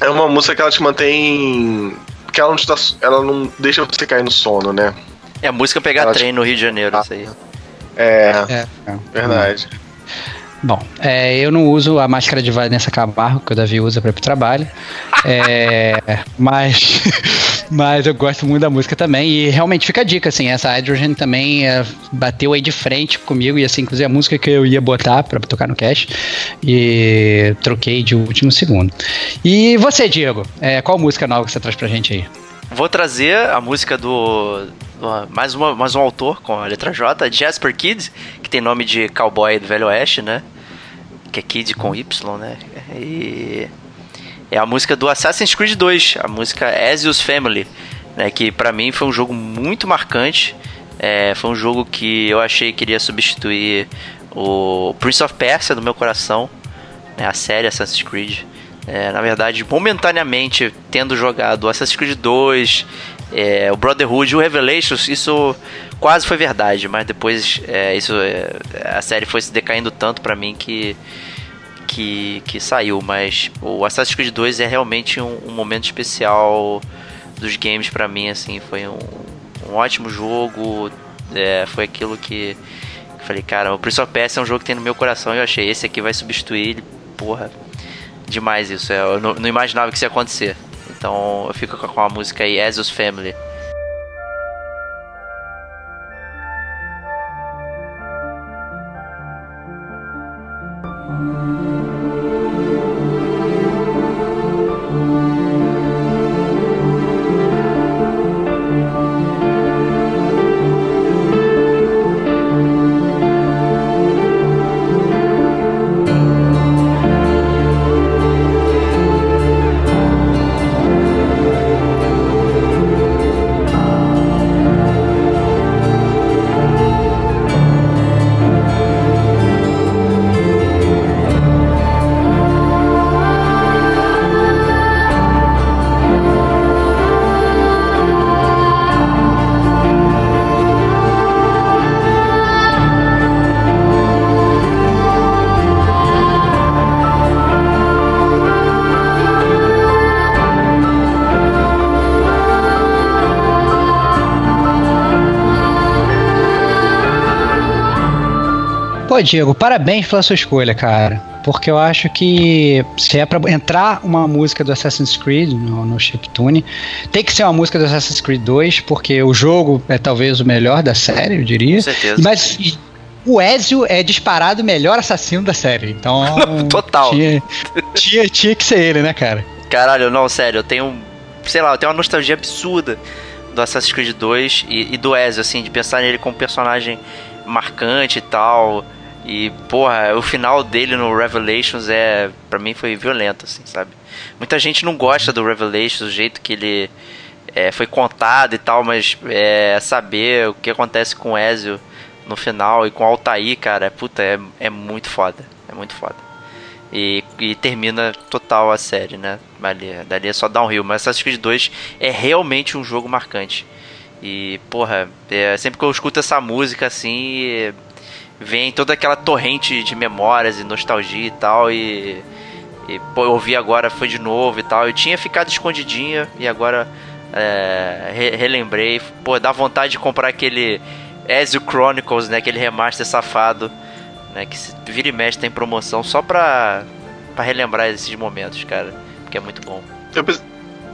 é uma música que ela te mantém. Que ela não, te dá, ela não deixa você cair no sono, né? É a música pegar Ela- trem no Rio de Janeiro, isso aí. É, É, é. verdade. Bom, é, eu não uso a máscara de Vanessa Camargo, que o Davi usa para ir pro trabalho. É, mas, mas eu gosto muito da música também. E realmente fica a dica, assim, essa Hydrogen também é, bateu aí de frente comigo. E assim, inclusive a música que eu ia botar para tocar no cast. E troquei de último segundo. E você, Diego, é, qual música nova que você traz pra gente aí? Vou trazer a música do. do- mais, uma, mais um autor com a letra J, Jasper Kidd, que tem nome de cowboy do Velho Oeste, né? Que é Kid com Y, né? E. É a música do Assassin's Creed 2, a música Ezio's Family, né? Que pra mim foi um jogo muito marcante. É, foi um jogo que eu achei que iria substituir o Prince of Persia no meu coração, né? A série Assassin's Creed. É, na verdade, momentaneamente, tendo jogado Assassin's Creed 2, é, o Brotherhood e o Revelations, isso quase foi verdade, mas depois é, isso, é, a série foi se decaindo tanto pra mim que, que, que saiu. Mas o Assassin's Creed 2 é realmente um, um momento especial dos games pra mim, assim, foi um, um ótimo jogo, é, foi aquilo que, que falei, cara, o Prince of Persia é um jogo que tem no meu coração e eu achei, esse aqui vai substituir ele, porra, demais isso. é, Eu não, não imaginava que isso ia acontecer. Então eu fico com a música aí, Ezio's Family. Diego, parabéns pela sua escolha, cara. Porque eu acho que se é pra entrar uma música do Assassin's Creed no, no chiptune, tem que ser uma música do Assassin's Creed 2, porque o jogo é talvez o melhor da série, eu diria. Com certeza. Mas o Ezio é disparado o melhor assassino da série. Então. Total. Tinha, tinha, tinha que ser ele, né, cara? Caralho, não, sério, eu tenho. Sei lá, eu tenho uma nostalgia absurda do Assassin's Creed 2 e, e do Ezio, assim, de pensar nele como personagem marcante e tal. E, porra, o final dele no Revelations é. para mim foi violento, assim, sabe? Muita gente não gosta do Revelations, o jeito que ele é, foi contado e tal, mas é, saber o que acontece com Ezio no final e com Altair, cara, puta, é, é muito foda. É muito foda. E, e termina total a série, né? Dali, dali é só downhill. Mas Assassin's Creed 2 é realmente um jogo marcante. E, porra, é, sempre que eu escuto essa música assim, vem toda aquela torrente de memórias e nostalgia e tal. E, e pô, eu ouvi agora, foi de novo e tal. Eu tinha ficado escondidinha e agora é, re- relembrei. Pô, dá vontade de comprar aquele Ezio Chronicles, né? Aquele remaster safado, né? Que se vira e mexe tem promoção só pra, pra relembrar esses momentos, cara. Porque é muito bom. Eu, pens-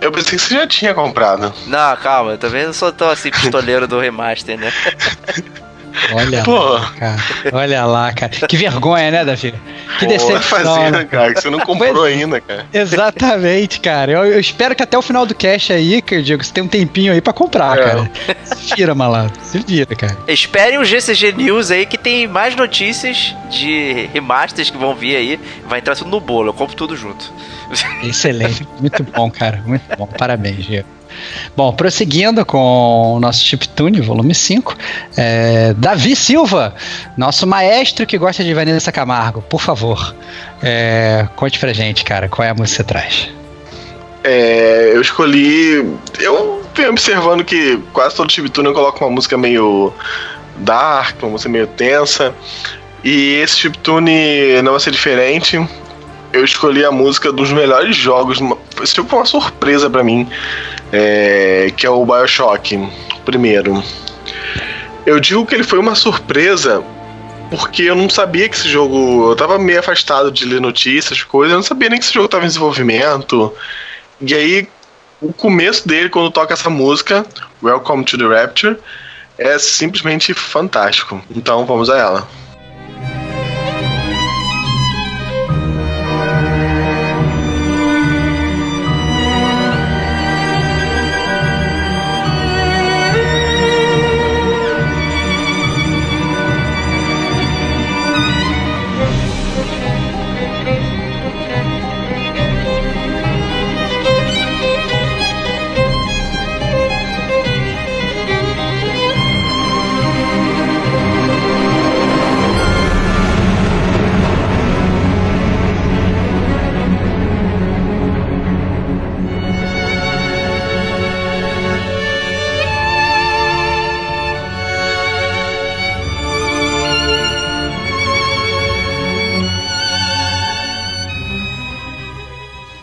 eu pensei que você já tinha comprado. Não, calma, eu também não sou tão assim pistoleiro do remaster, né? Olha Pô. lá, cara. Olha lá, cara. Que vergonha, né, Davi? Que Pô, decepção. fazer, né? cara, que você não comprou Pois- ainda, cara. Exatamente, cara. Eu, eu espero que até o final do cast aí, que eu digo, você tem um tempinho aí pra comprar, É. cara. Se vira, malandro. Se vira, cara. Esperem o GCG News aí que tem mais notícias de remasters que vão vir aí. Vai entrar tudo no bolo, eu compro tudo junto. Excelente. Muito bom, cara. Muito bom. Parabéns, Gio. Bom, prosseguindo com o nosso Chiptune, volume 5, é, Davi Silva, nosso maestro que gosta de Vanessa Camargo, por favor, é, conte pra gente, cara, qual é a música que você traz? É, eu escolhi. Eu venho observando que quase todo chiptune coloca uma música meio dark, uma música meio tensa. E esse chiptune não vai ser diferente. Eu escolhi a música dos melhores jogos. Esse jogo foi uma surpresa pra mim. É, que é o Bioshock, primeiro. Eu digo que ele foi uma surpresa porque eu não sabia que esse jogo. Eu tava meio afastado de ler notícias, coisas. Eu não sabia nem que esse jogo tava em desenvolvimento. E aí, o começo dele, quando toca essa música, Welcome to the Rapture, é simplesmente fantástico. Então vamos a ela.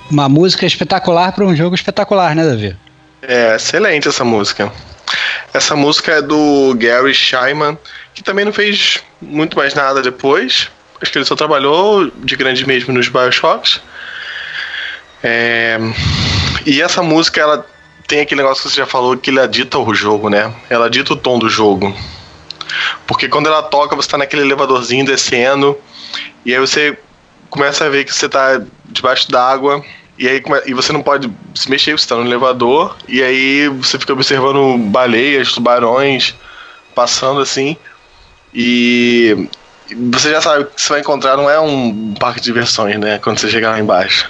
Uma música espetacular pra um jogo espetacular, né, Davi? É excelente essa música. Essa música é do Gary Scheinman, que também não fez muito mais nada depois. Acho que ele só trabalhou de grande mesmo nos Bioshocks. É, E essa música, ela tem aquele negócio que você já falou, que ela dita o jogo, né? Ela dita o tom do jogo. Porque quando ela toca, você tá naquele elevadorzinho descendo, e aí você começa a ver que você tá debaixo d'água, e aí e você não pode se mexer, você tá no elevador, e aí você fica observando baleias, tubarões passando assim, e você já sabe que você vai encontrar não é um parque de diversões, né? Quando você chegar lá embaixo.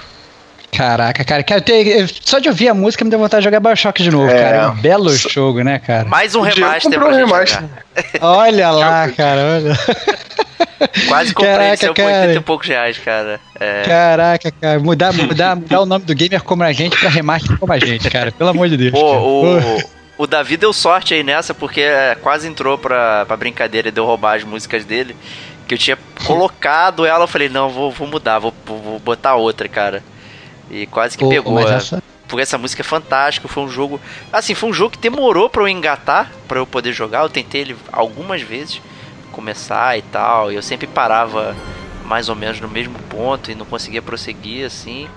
Caraca, cara, cara eu tenho- eu- só de ouvir a música me deu vontade de jogar Bioshock de novo, É. cara. É um belo jogo, né, cara? Mais um O remaster pra um gente remaster. jogar. Olha lá, cara, olha. Quase comprei Caraca, saiu por cara. 80 e poucos reais, cara. É, Caraca, cara, mudar, mudar, mudar o nome do gamer como a gente pra remaster como a gente, cara. Pelo amor de Deus. Pô, o, o Davi deu sorte aí nessa, porque é, quase entrou pra, pra brincadeira e deu roubar as músicas dele. Que eu tinha colocado ela, eu falei, não, vou, vou mudar, vou vou botar outra, cara. E quase que pegou. mas é. essa- Porque essa música é fantástica, foi um jogo. Assim, foi um jogo que demorou pra eu engatar, pra eu poder jogar. Eu tentei ele algumas vezes começar e tal, e eu sempre parava mais ou menos no mesmo ponto e não conseguia prosseguir assim.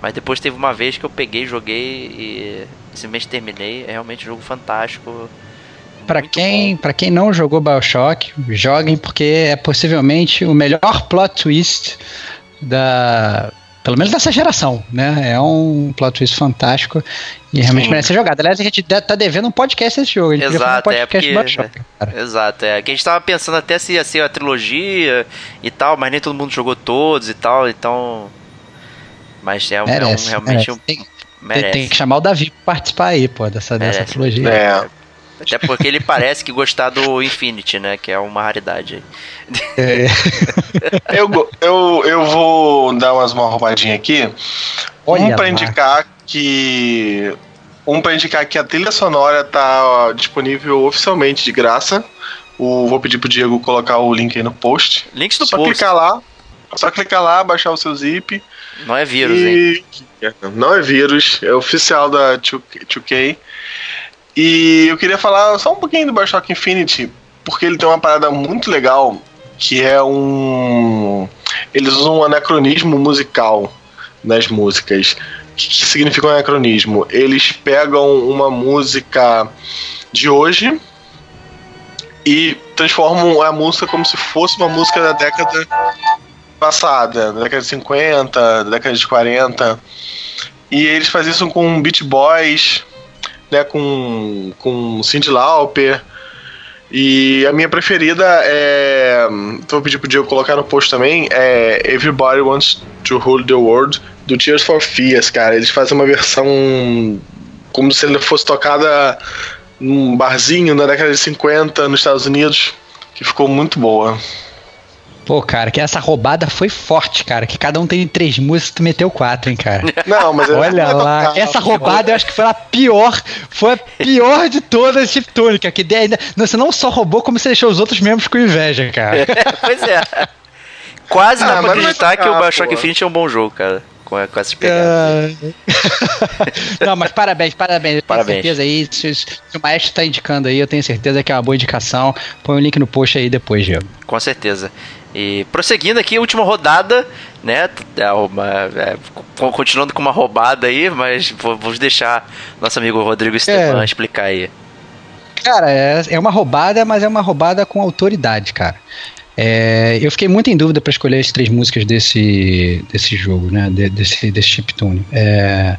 Mas depois teve uma vez que eu peguei, joguei e simplesmente terminei. É realmente um jogo fantástico. Muito quem, pra quem não jogou Bioshock, joguem porque é possivelmente o melhor plot twist da, Pelo menos dessa geração, né? É um plot twist fantástico e realmente Sim. merece ser jogado. Aliás, a gente tá devendo um podcast desse jogo. A gente podia fazer um Exato, é porque. cara. Exato, é. Que a gente tava pensando até se ia ser a trilogia e tal, mas nem todo mundo jogou todos e tal, então. Mas é, um, é um- Merece, realmente merece. um. Tem, tem- merece. tem que chamar o Davi pra participar aí, pô, dessa, dessa Merece. trilogia. É. Até porque ele parece que gostar do Infinity, né? Que é uma raridade aí. É. Eu, eu, eu vou dar umas uma roubadinha aqui. Olha um pra indicar que. Um pra indicar que a trilha sonora tá disponível oficialmente de graça. O, vou pedir pro Diego colocar o link aí no post. Links do Só post. clicar lá. Só clicar lá, baixar o seu zip. Não é vírus, hein? e... Não é vírus, é oficial da 2K. 2K. E eu queria falar só um pouquinho do Bioshock Infinity, porque ele tem uma parada muito legal, que é um. Eles usam um anacronismo musical nas músicas. O que, que significa um anacronismo? Eles pegam uma música de hoje e transformam a música como se fosse uma música da década passada, da década de 50, da década de 40. E eles fazem isso com Beat Boys, né, com, com Cyndi Lauper. E a minha preferida é. Vou pedir pro Diego colocar no post também. É Everybody Wants to Rule the World, do Tears for Fears, cara. Eles fazem uma versão como se ele fosse tocada num barzinho na década de 50 nos Estados Unidos, que ficou muito boa. Pô, cara, que essa roubada foi forte, cara. Que cada um tem três músicas, tu meteu quatro, hein, cara. Não, mas Olha lá, essa roubada eu acho que foi a pior, foi a pior de todas as chiptônicas, que de- ainda, não, você não só roubou, como você deixou os outros membros com inveja, cara. pois é. Quase Ah, dá pra não vai acreditar que o tocar, Bioshock pô. Infinity é um bom jogo, cara. Com, com essas pegadas. Ah. não, mas parabéns, parabéns. Eu tenho Parabéns. certeza aí, se, se o maestro tá indicando aí, eu tenho certeza que é uma boa indicação. Põe o link no post aí depois, Diego. Com certeza. E prosseguindo aqui, última rodada, né? É uma- é, co- continuando com uma roubada aí, mas vou- vamos deixar nosso amigo Rodrigo Esteban É. explicar aí. Cara, é, é uma roubada, mas é uma roubada com autoridade, cara. É, eu fiquei muito em dúvida para escolher as três músicas desse, desse jogo, né? de- desse, desse chiptune. É,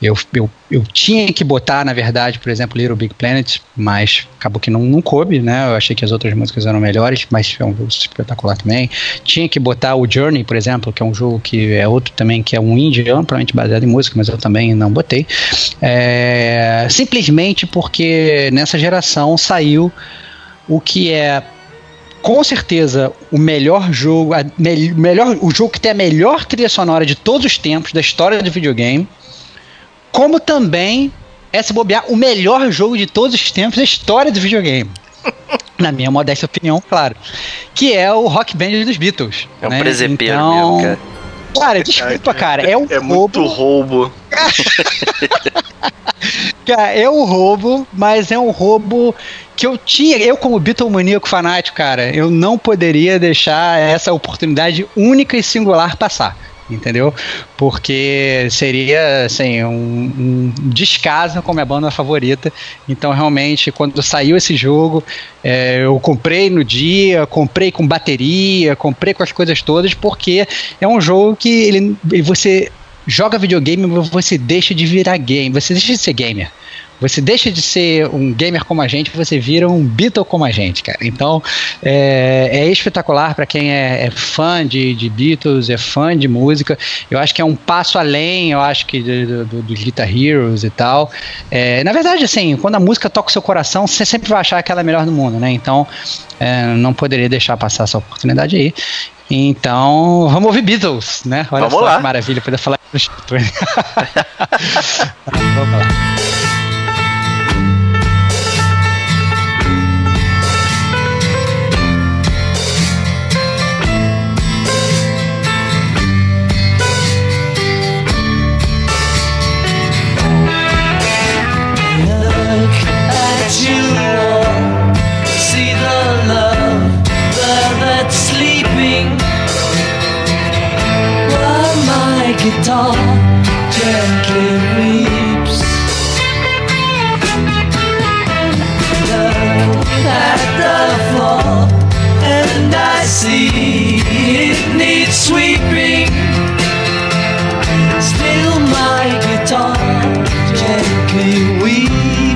eu, eu, eu tinha que botar, na verdade, por exemplo, Little Big Planet, mas acabou que não, não coube, né? Eu achei que as outras músicas eram melhores, mas é um jogo espetacular também. Tinha que botar o Journey, por exemplo, que é um jogo que é outro também, que é um indie, amplamente baseado em música, mas eu também não botei. É, simplesmente porque nessa geração saiu o que é com certeza o melhor jogo, a mel- melhor, o jogo que tem a melhor trilha sonora de todos os tempos da história do videogame, como também é se bobear o melhor jogo de todos os tempos da história do videogame. Na minha modesta opinião, claro. Que é o Rock Band dos Beatles. É um né? presepeiro Então, mesmo, cara. Cara, desculpa, cara. É um É muito roubo. roubo. Cara, é um roubo, mas é um roubo que eu tinha. Eu, como Beatlemaníaco fanático, cara, eu não poderia deixar essa oportunidade única e singular passar. Entendeu? Porque seria assim, um, um descaso com a minha banda favorita. Então, realmente, quando saiu esse jogo, é, eu comprei no dia, comprei com bateria, comprei com as coisas todas, porque é um jogo que ele, você joga videogame, mas você deixa de virar game, você deixa de ser gamer. Você deixa de ser um gamer como a gente, você vira um Beatle como a gente, cara. Então é, é espetacular para quem é, é fã de, de Beatles, é fã de música. Eu acho que é um passo além, eu acho que do, do- dos Guitar Heroes e tal. É, na verdade, assim, quando a música toca o seu coração, você sempre vai achar que ela é melhor do mundo, né? Então é, não poderia deixar passar essa oportunidade aí. Então, vamos ouvir Beatles, né? Olha Vamos só lá. que maravilha poder falar isso. vamos lá. guitar gently weeps. Look at the floor, and I see it needs sweeping. Still, my guitar gently weeps.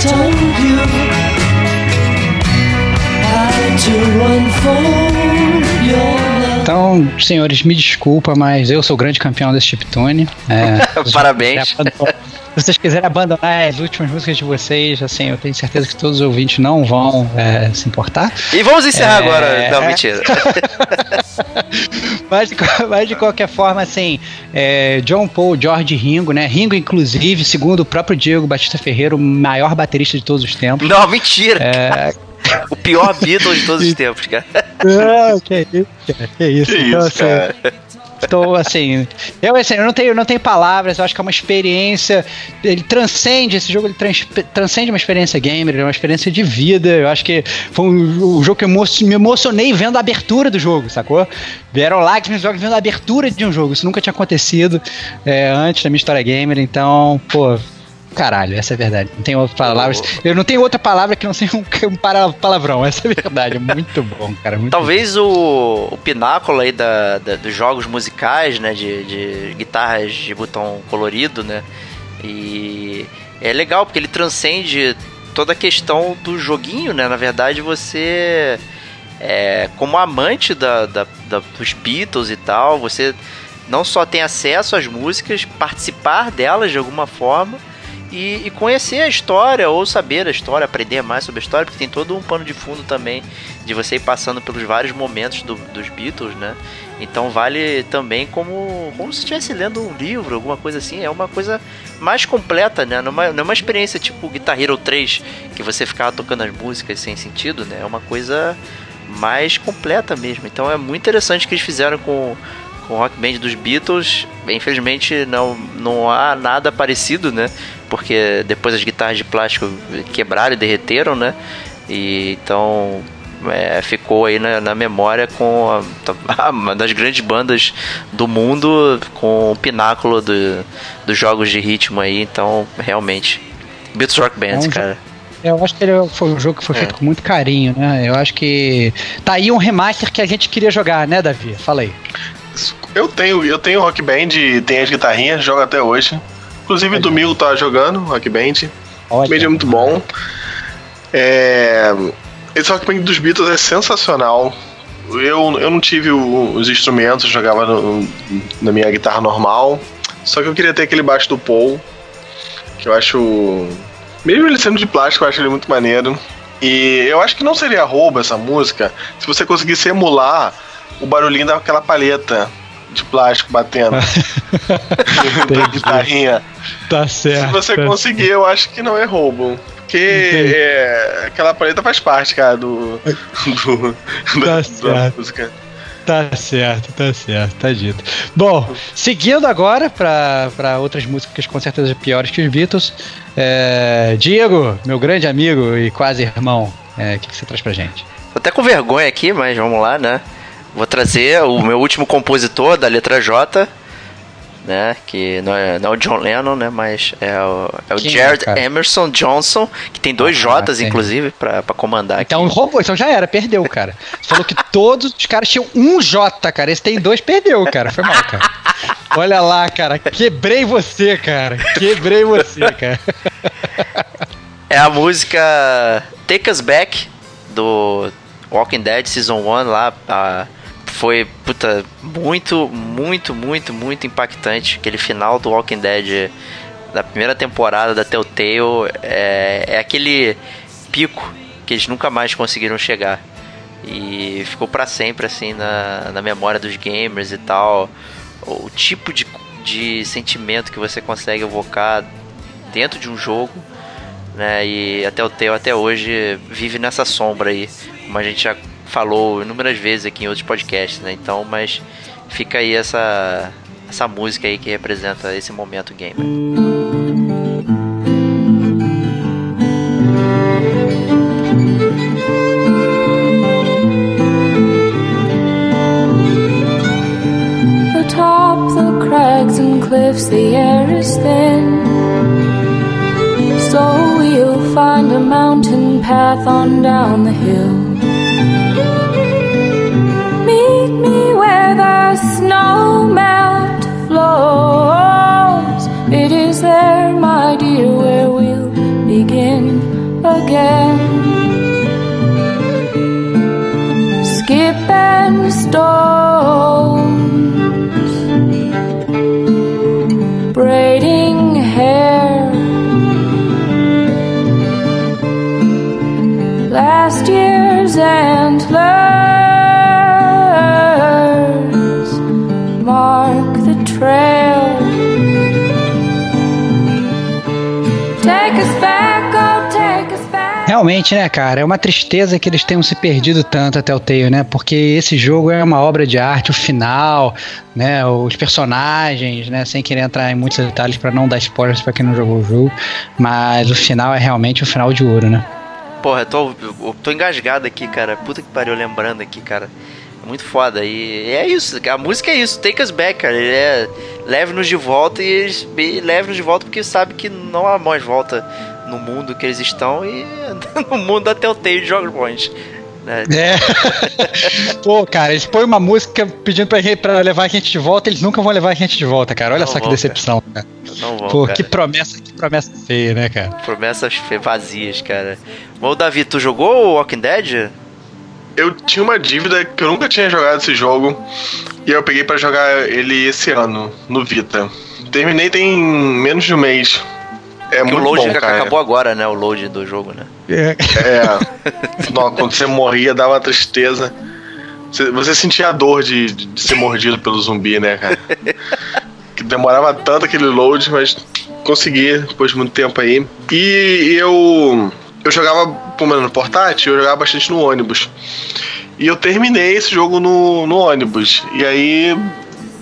told you how to unfold your então, senhores, me desculpa, mas eu sou o grande campeão desse chiptune. É, Parabéns. Se vocês quiserem abandonar as últimas músicas de vocês, assim, eu tenho certeza que todos os ouvintes não vão é, se importar. E vamos encerrar é... agora. Não, mentira. Mas mas de qualquer forma, assim, é, John Paul, George Ringo, né? Ringo, inclusive, segundo o próprio Diego Batista Ferreira, o maior baterista de todos os tempos. Não, mentira. É, O pior Beatles de todos os tempos, cara. Não, que isso, cara, que isso. Que Então, isso, assim, cara. Estou assim, eu assim, eu não tenho, não tenho palavras, eu acho que é uma experiência, ele transcende esse jogo, ele trans- transcende uma experiência gamer, é uma experiência de vida. Eu acho que foi um, um jogo que eu me emocionei vendo a abertura do jogo, sacou? Vieram lágrimas jogos vendo a abertura de um jogo. Isso nunca tinha acontecido é, antes da minha história gamer, então, pô, Caralho, essa é a verdade. Não tem outras palavras. Eu não tenho outra palavra que não seja um, para- palavrão. Essa é a verdade. Muito bom, cara. Muito Talvez o, o pináculo aí da, da- dos jogos musicais, né? De, de guitarras de botão colorido, né? E é legal porque ele transcende toda a questão do joguinho, né? Na verdade, você, é, como amante da, da- da- dos Beatles e tal, você não só tem acesso às músicas, participar delas de alguma forma e, e conhecer a história ou saber a história, aprender mais sobre a história, porque tem todo um pano de fundo também de você ir passando pelos vários momentos do- dos Beatles, né? Então vale também como, como se estivesse lendo um livro, alguma coisa assim. É uma coisa mais completa, né? Não é é uma experiência tipo Guitar Hero 3, que você ficava tocando as músicas sem sentido, né? É uma coisa mais completa mesmo. Então é muito interessante o que eles fizeram com, com o Rock Band dos Beatles. Infelizmente não, não há nada parecido, né? Porque depois as guitarras de plástico quebraram e derreteram, né? E então é, ficou aí na, na memória com a- uma das grandes bandas do mundo, com o pináculo do, dos jogos de ritmo aí. Então, realmente, Beatles Rock Band, É um cara. Eu acho que ele foi um jogo que foi É. feito com muito carinho, né? Eu acho que tá aí um remaster que a gente queria jogar, né, Davi? Fala aí. Eu tenho, eu tenho Rock Band, tenho as guitarrinhas, jogo até hoje. Inclusive domingo tá jogando Rock Band. Olha. Band é muito bom. É, esse Rock Band dos Beatles é sensacional. Eu, eu não tive o- os instrumentos, jogava no- na minha guitarra normal. Só que eu queria ter aquele baixo do Paul, que eu acho. Mesmo ele sendo de plástico, eu acho ele muito maneiro. E eu acho que não seria roubo essa música se você conseguisse emular o barulhinho daquela palheta de plástico batendo da guitarrinha. Tá Se certo. você conseguir, eu acho que não é roubo. Porque é, aquela paleta faz parte, cara, do. do da, da certo. música. Tá certo, tá certo, tá dito. Bom, seguindo agora pra pra outras músicas com certeza piores que os Beatles. é, Diego, meu grande amigo e quase irmão, é, o que, que você traz pra gente? Tô até com vergonha aqui, mas vamos lá, né? Vou trazer o meu último compositor da letra J, né? Que não é, não é o John Lennon, né? Mas é o, é o é, Jared cara? Emerson Johnson, que tem dois Ah, J's, inclusive, pra, pra comandar Então aqui. roubou, então já era, perdeu, cara. Você falou que todos os caras tinham um J, cara. Esse tem dois, perdeu, cara. Foi mal, cara. Olha lá, cara. Quebrei você, cara. Quebrei você, cara. É a música Take Us Back, do Walking Dead Season 1 lá. a- foi, puta, muito, muito, muito, muito impactante. Aquele final do Walking Dead da primeira temporada da Telltale é, é aquele pico que eles nunca mais conseguiram chegar. E ficou pra sempre, assim, na, na memória dos gamers e tal. O tipo de, de sentimento que você consegue evocar dentro de um jogo né? E até o Teo até hoje vive nessa sombra aí, como a gente já falou inúmeras vezes aqui em outros podcasts, né? Então, mas fica aí essa essa música aí que representa esse momento gamer. Atop the crags and cliffs, the air is thin. So we'll find a mountain path on down the hill. Realmente, né, cara? É uma tristeza que eles tenham se perdido tanto até o Telltale, né? Porque esse jogo é uma obra de arte, o final, né? Os personagens, né? Sem querer entrar em muitos detalhes para não dar spoilers para quem não jogou o jogo. Mas o final é realmente o final de ouro, né? Porra, eu tô, eu tô engasgado aqui, cara. Puta que pariu, lembrando aqui, cara. É muito foda. E é isso, a música é isso, take us back, cara. Ele é leve-nos de volta e, e leve-nos de volta porque sabe que não há mais volta no mundo que eles estão e no mundo da Telltale de jogos bons. Né? É. Pô, cara, eles põem uma música pedindo pra, pra levar a gente de volta, eles nunca vão levar a gente de volta, cara. Olha Não só que vão, decepção, cara. Não vão, Pô, cara. que promessa, que promessa feia, né, cara? Promessas vazias, cara. Ô, Davi, tu jogou o Walking Dead? Eu tinha uma dívida que eu nunca tinha jogado esse jogo e eu peguei pra jogar ele esse ano no Vita. Terminei tem menos de um mês. É Que o muito load bom, cara. acabou agora, né? O load do jogo, né? É. É. Não, quando você morria dava uma tristeza. Você, você sentia a dor de, de ser mordido pelo zumbi, né, cara? Que demorava tanto aquele load, mas consegui depois de muito tempo aí. E eu eu jogava, como era no portátil, eu jogava bastante no ônibus. E eu terminei esse jogo no, no ônibus. E aí,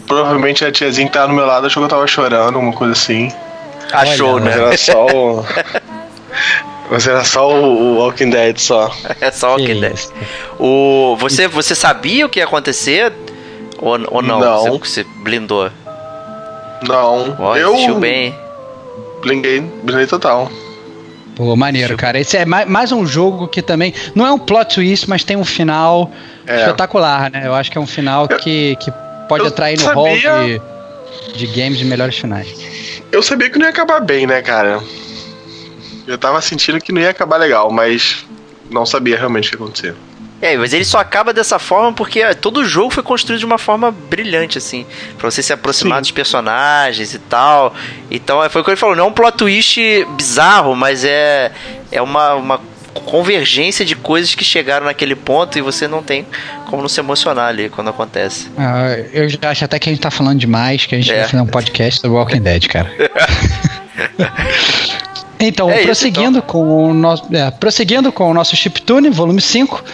provavelmente a tiazinha que tava do meu lado achou que eu tava chorando, alguma coisa assim. Achou, Olha, Mas né? era só o. Mas era só o, o Walking Dead só. É só Walking Que Dead. O, você, você sabia o que ia acontecer? Ou, ou não? Não. Você, você blindou? Não. Ó, eu assistiu bem. blinguei, blinguei total. Pô, maneiro, cara. Esse é mais, mais um jogo que também. Não é um plot twist, mas tem um final É. espetacular, né? Eu acho que é um final que, que pode eu atrair no hall sabia- de, de games de melhores finais. Eu sabia que não ia acabar bem, né, cara? Eu tava sentindo que não ia acabar legal, mas não sabia realmente o que ia acontecer. É, mas ele só acaba dessa forma porque todo o jogo foi construído de uma forma brilhante, assim. Pra você se aproximar Sim. dos personagens e tal. Então, é, foi o que ele falou, não é um plot twist bizarro, mas é, é uma, uma convergência de coisas que chegaram naquele ponto e você não tem como não se emocionar ali quando acontece. Ah, eu já acho até que a gente tá falando demais, que a gente É. vai fazer um podcast sobre Walking Dead, cara. Então, É isso, prosseguindo, Com o nosso, é, prosseguindo com o nosso Chiptune, volume 5.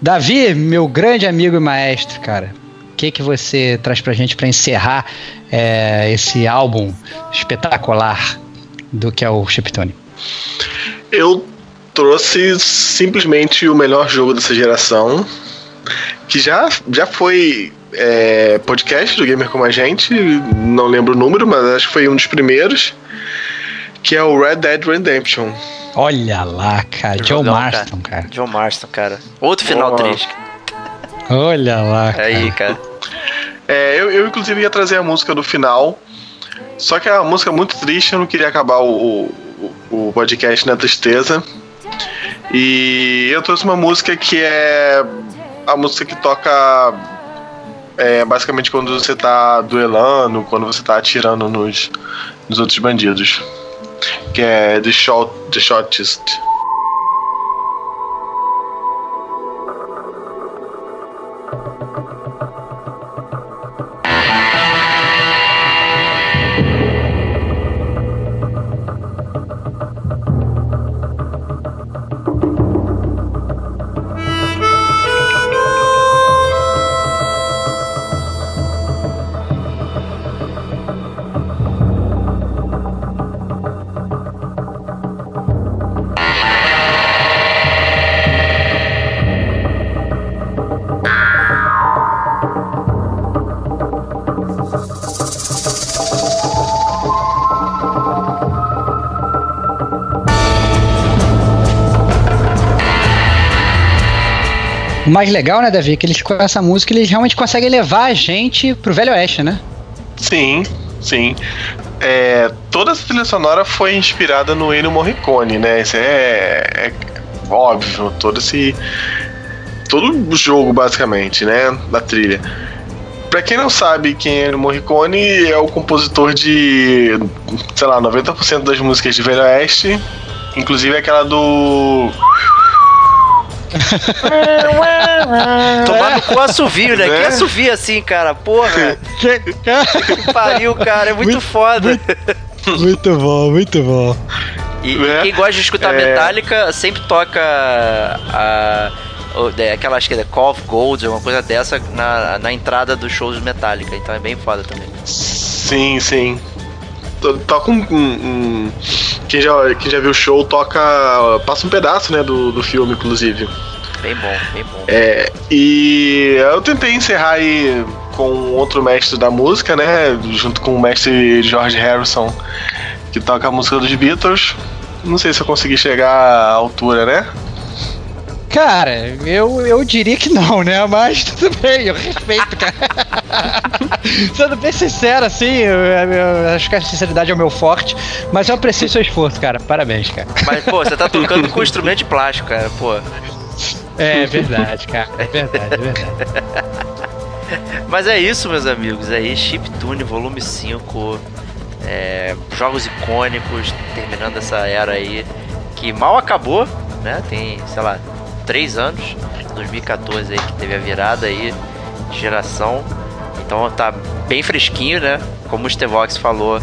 Davi, meu grande amigo e maestro, cara. O que, que você traz pra gente pra encerrar é, esse álbum espetacular do que é o Chiptune? Eu trouxe simplesmente o melhor jogo dessa geração, que já, já foi é, podcast do Gamer Como a Gente, não lembro o número, mas acho que foi um dos primeiros, que é o Red Dead Redemption. Olha lá, cara. Joe Jogão, Marston, cara. John Marston, cara. Outro final Boa. triste. Olha lá, cara. Aí, cara. É, eu, eu, inclusive ia trazer a música do final, só que a música é muito triste, eu não queria acabar o, o, o podcast na tristeza. E eu trouxe uma música que é a música que toca é, basicamente quando você tá duelando, quando você tá atirando nos, nos outros bandidos. Que é The, Shot, The Shotist. Mais legal, né, Davi, é que eles com essa música eles realmente conseguem levar a gente pro Velho Oeste, né? Sim, sim. É, toda essa trilha sonora foi inspirada no Ennio Morricone, né? Isso é, é óbvio. Todo esse. Todo o jogo, basicamente, né? Da trilha. Pra quem não sabe quem é Ennio Morricone, é o compositor de. sei lá, 90% das músicas de Velho Oeste. Inclusive aquela do. Tomar no cu assovio, né? Né? Que assovio assim, cara? Porra, que pariu, cara. É muito, foda. Muito bom, muito bom. E, Né? e quem gosta de escutar É. Metallica sempre toca a, de- aquela, acho que é Call of Gold, alguma coisa dessa, na, na entrada dos shows de Metallica. Então é bem foda também. Sim, sim. To- Toca um. um- um- Quem, já, quem já viu o show toca. Passa um pedaço, né, do, do filme, inclusive. Bem bom, bem bom. É, e eu tentei encerrar aí com outro mestre da música, né? Junto com o mestre George Harrison, que toca a música dos Beatles. Não sei se eu consegui chegar à altura, né? Cara, eu, eu diria que não, né? Mas tudo bem, eu respeito, cara. Sendo bem sincero, assim, eu, eu acho que a sinceridade é o meu forte, mas eu aprecio seu esforço, cara. Parabéns, cara. Mas, pô, você tá tocando com instrumento de plástico, cara, pô. É verdade, cara. É verdade, é verdade. Mas é isso, meus amigos. Aí, Chiptune Volume 5. é, jogos icônicos, terminando essa era aí que mal acabou, né? Tem, sei lá, três anos. 2014 aí que teve a virada aí de geração. Então tá bem fresquinho, né? Como o Stevox falou,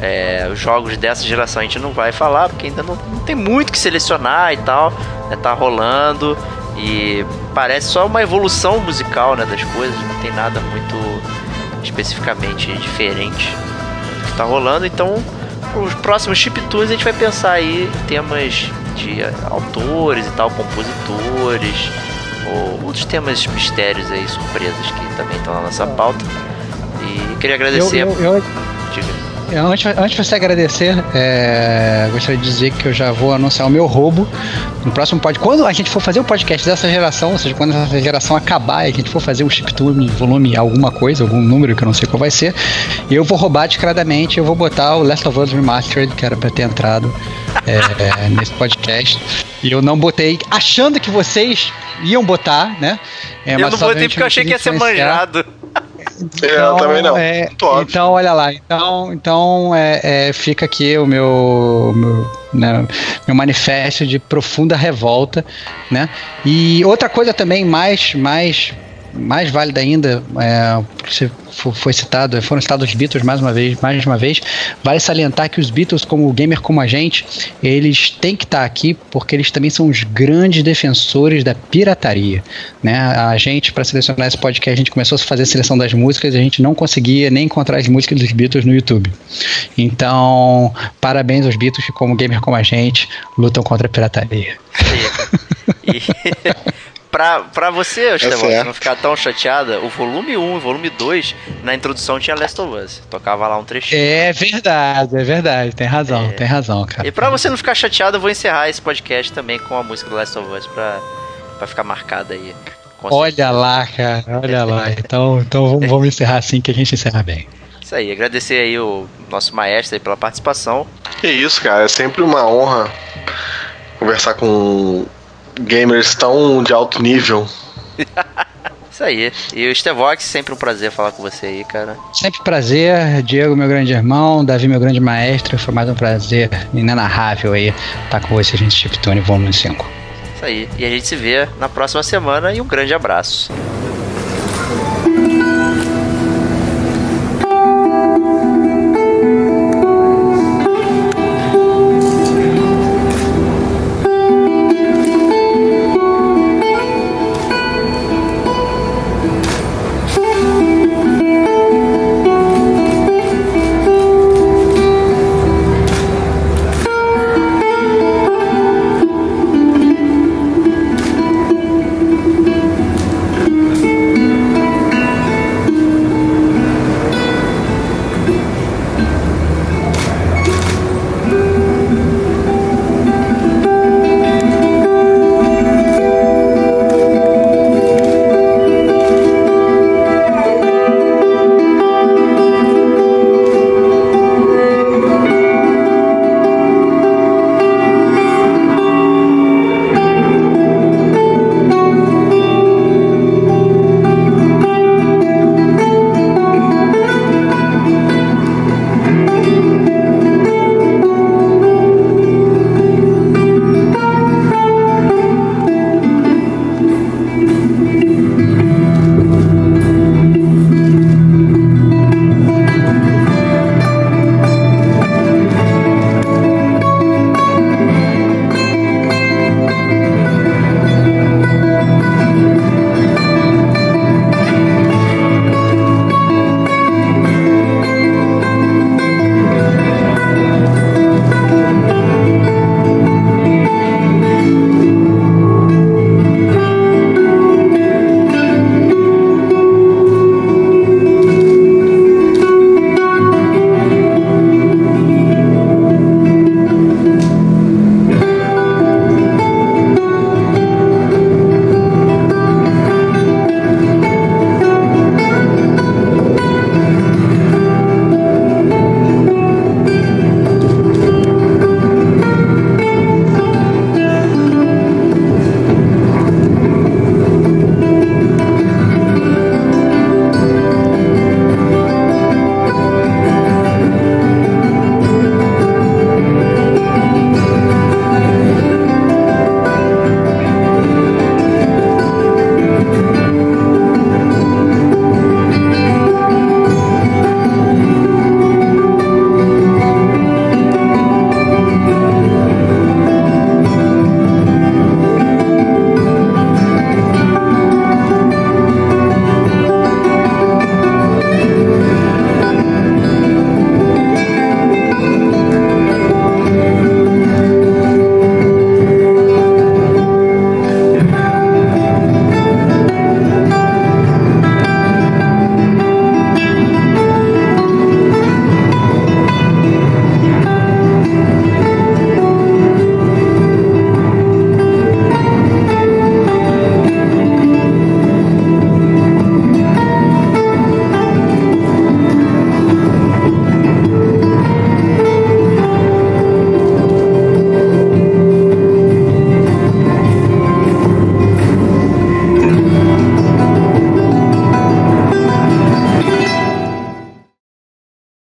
é, os jogos dessa geração a gente não vai falar, porque ainda não, não tem muito que selecionar e tal. Né? Tá rolando. E parece só uma evolução musical né, das coisas, não tem nada muito especificamente diferente do que tá rolando. Então, os próximos chip tours a gente vai pensar aí em temas de autores e tal, compositores, ou outros temas mistérios aí, surpresas que também estão na nossa pauta. E queria agradecer. eu, eu, eu- antes, antes de você agradecer, é, gostaria de dizer que eu já vou anunciar o meu roubo no próximo podcast. Quando a gente for fazer o podcast dessa geração, ou seja, quando essa geração acabar e a gente for fazer o chiptune volume alguma coisa, algum número que eu não sei qual vai ser, eu vou roubar descaradamente, eu vou botar o Last of Us Remastered, que era pra ter entrado é, nesse podcast. E eu não botei, achando que vocês iam botar, né? É, eu não botei porque eu achei que ia ser influenciar. Manjado. eu também não. é, Muito óbvio. então, olha lá. Então, então é, é, fica aqui o meu, meu, né, meu manifesto de profunda revolta, né? E outra coisa também mais, mais, mais válida ainda, é, foi citado, foram citados os Beatles mais uma vez, mais uma vez. Vale salientar que os Beatles, como gamer como a gente, eles têm que estar aqui porque eles também são os grandes defensores da pirataria, né? A gente para selecionar esse podcast, a gente começou a fazer a seleção das músicas, e a gente não conseguia nem encontrar as músicas dos Beatles no YouTube. Então, parabéns aos Beatles que como gamer como a gente lutam contra a pirataria. E pra, pra você, Estevão, certo. não ficar tão chateada, o volume 1 e o volume 2, na introdução tinha Last of Us. Tocava lá um trechinho. É verdade, é verdade, tem razão, tem razão, cara. E pra você não ficar chateado, eu vou encerrar esse podcast também com a música do Last of Us pra, pra ficar marcada aí. Olha lá, cara, olha lá. Então, então vamos, vamos encerrar assim que a gente encerra bem. Isso aí, agradecer aí o nosso maestro aí pela participação. Que isso, cara. É sempre uma honra conversar com gamers tão de alto nível. Isso aí. E o Stevox, sempre um prazer falar com você aí, cara. Sempre prazer, Diego, meu grande irmão, Davi, meu grande maestro. Foi mais um prazer inenarrável aí estar com vocês nesse Chiptune Volume 5. Isso aí. E a gente se vê na próxima semana e um grande abraço.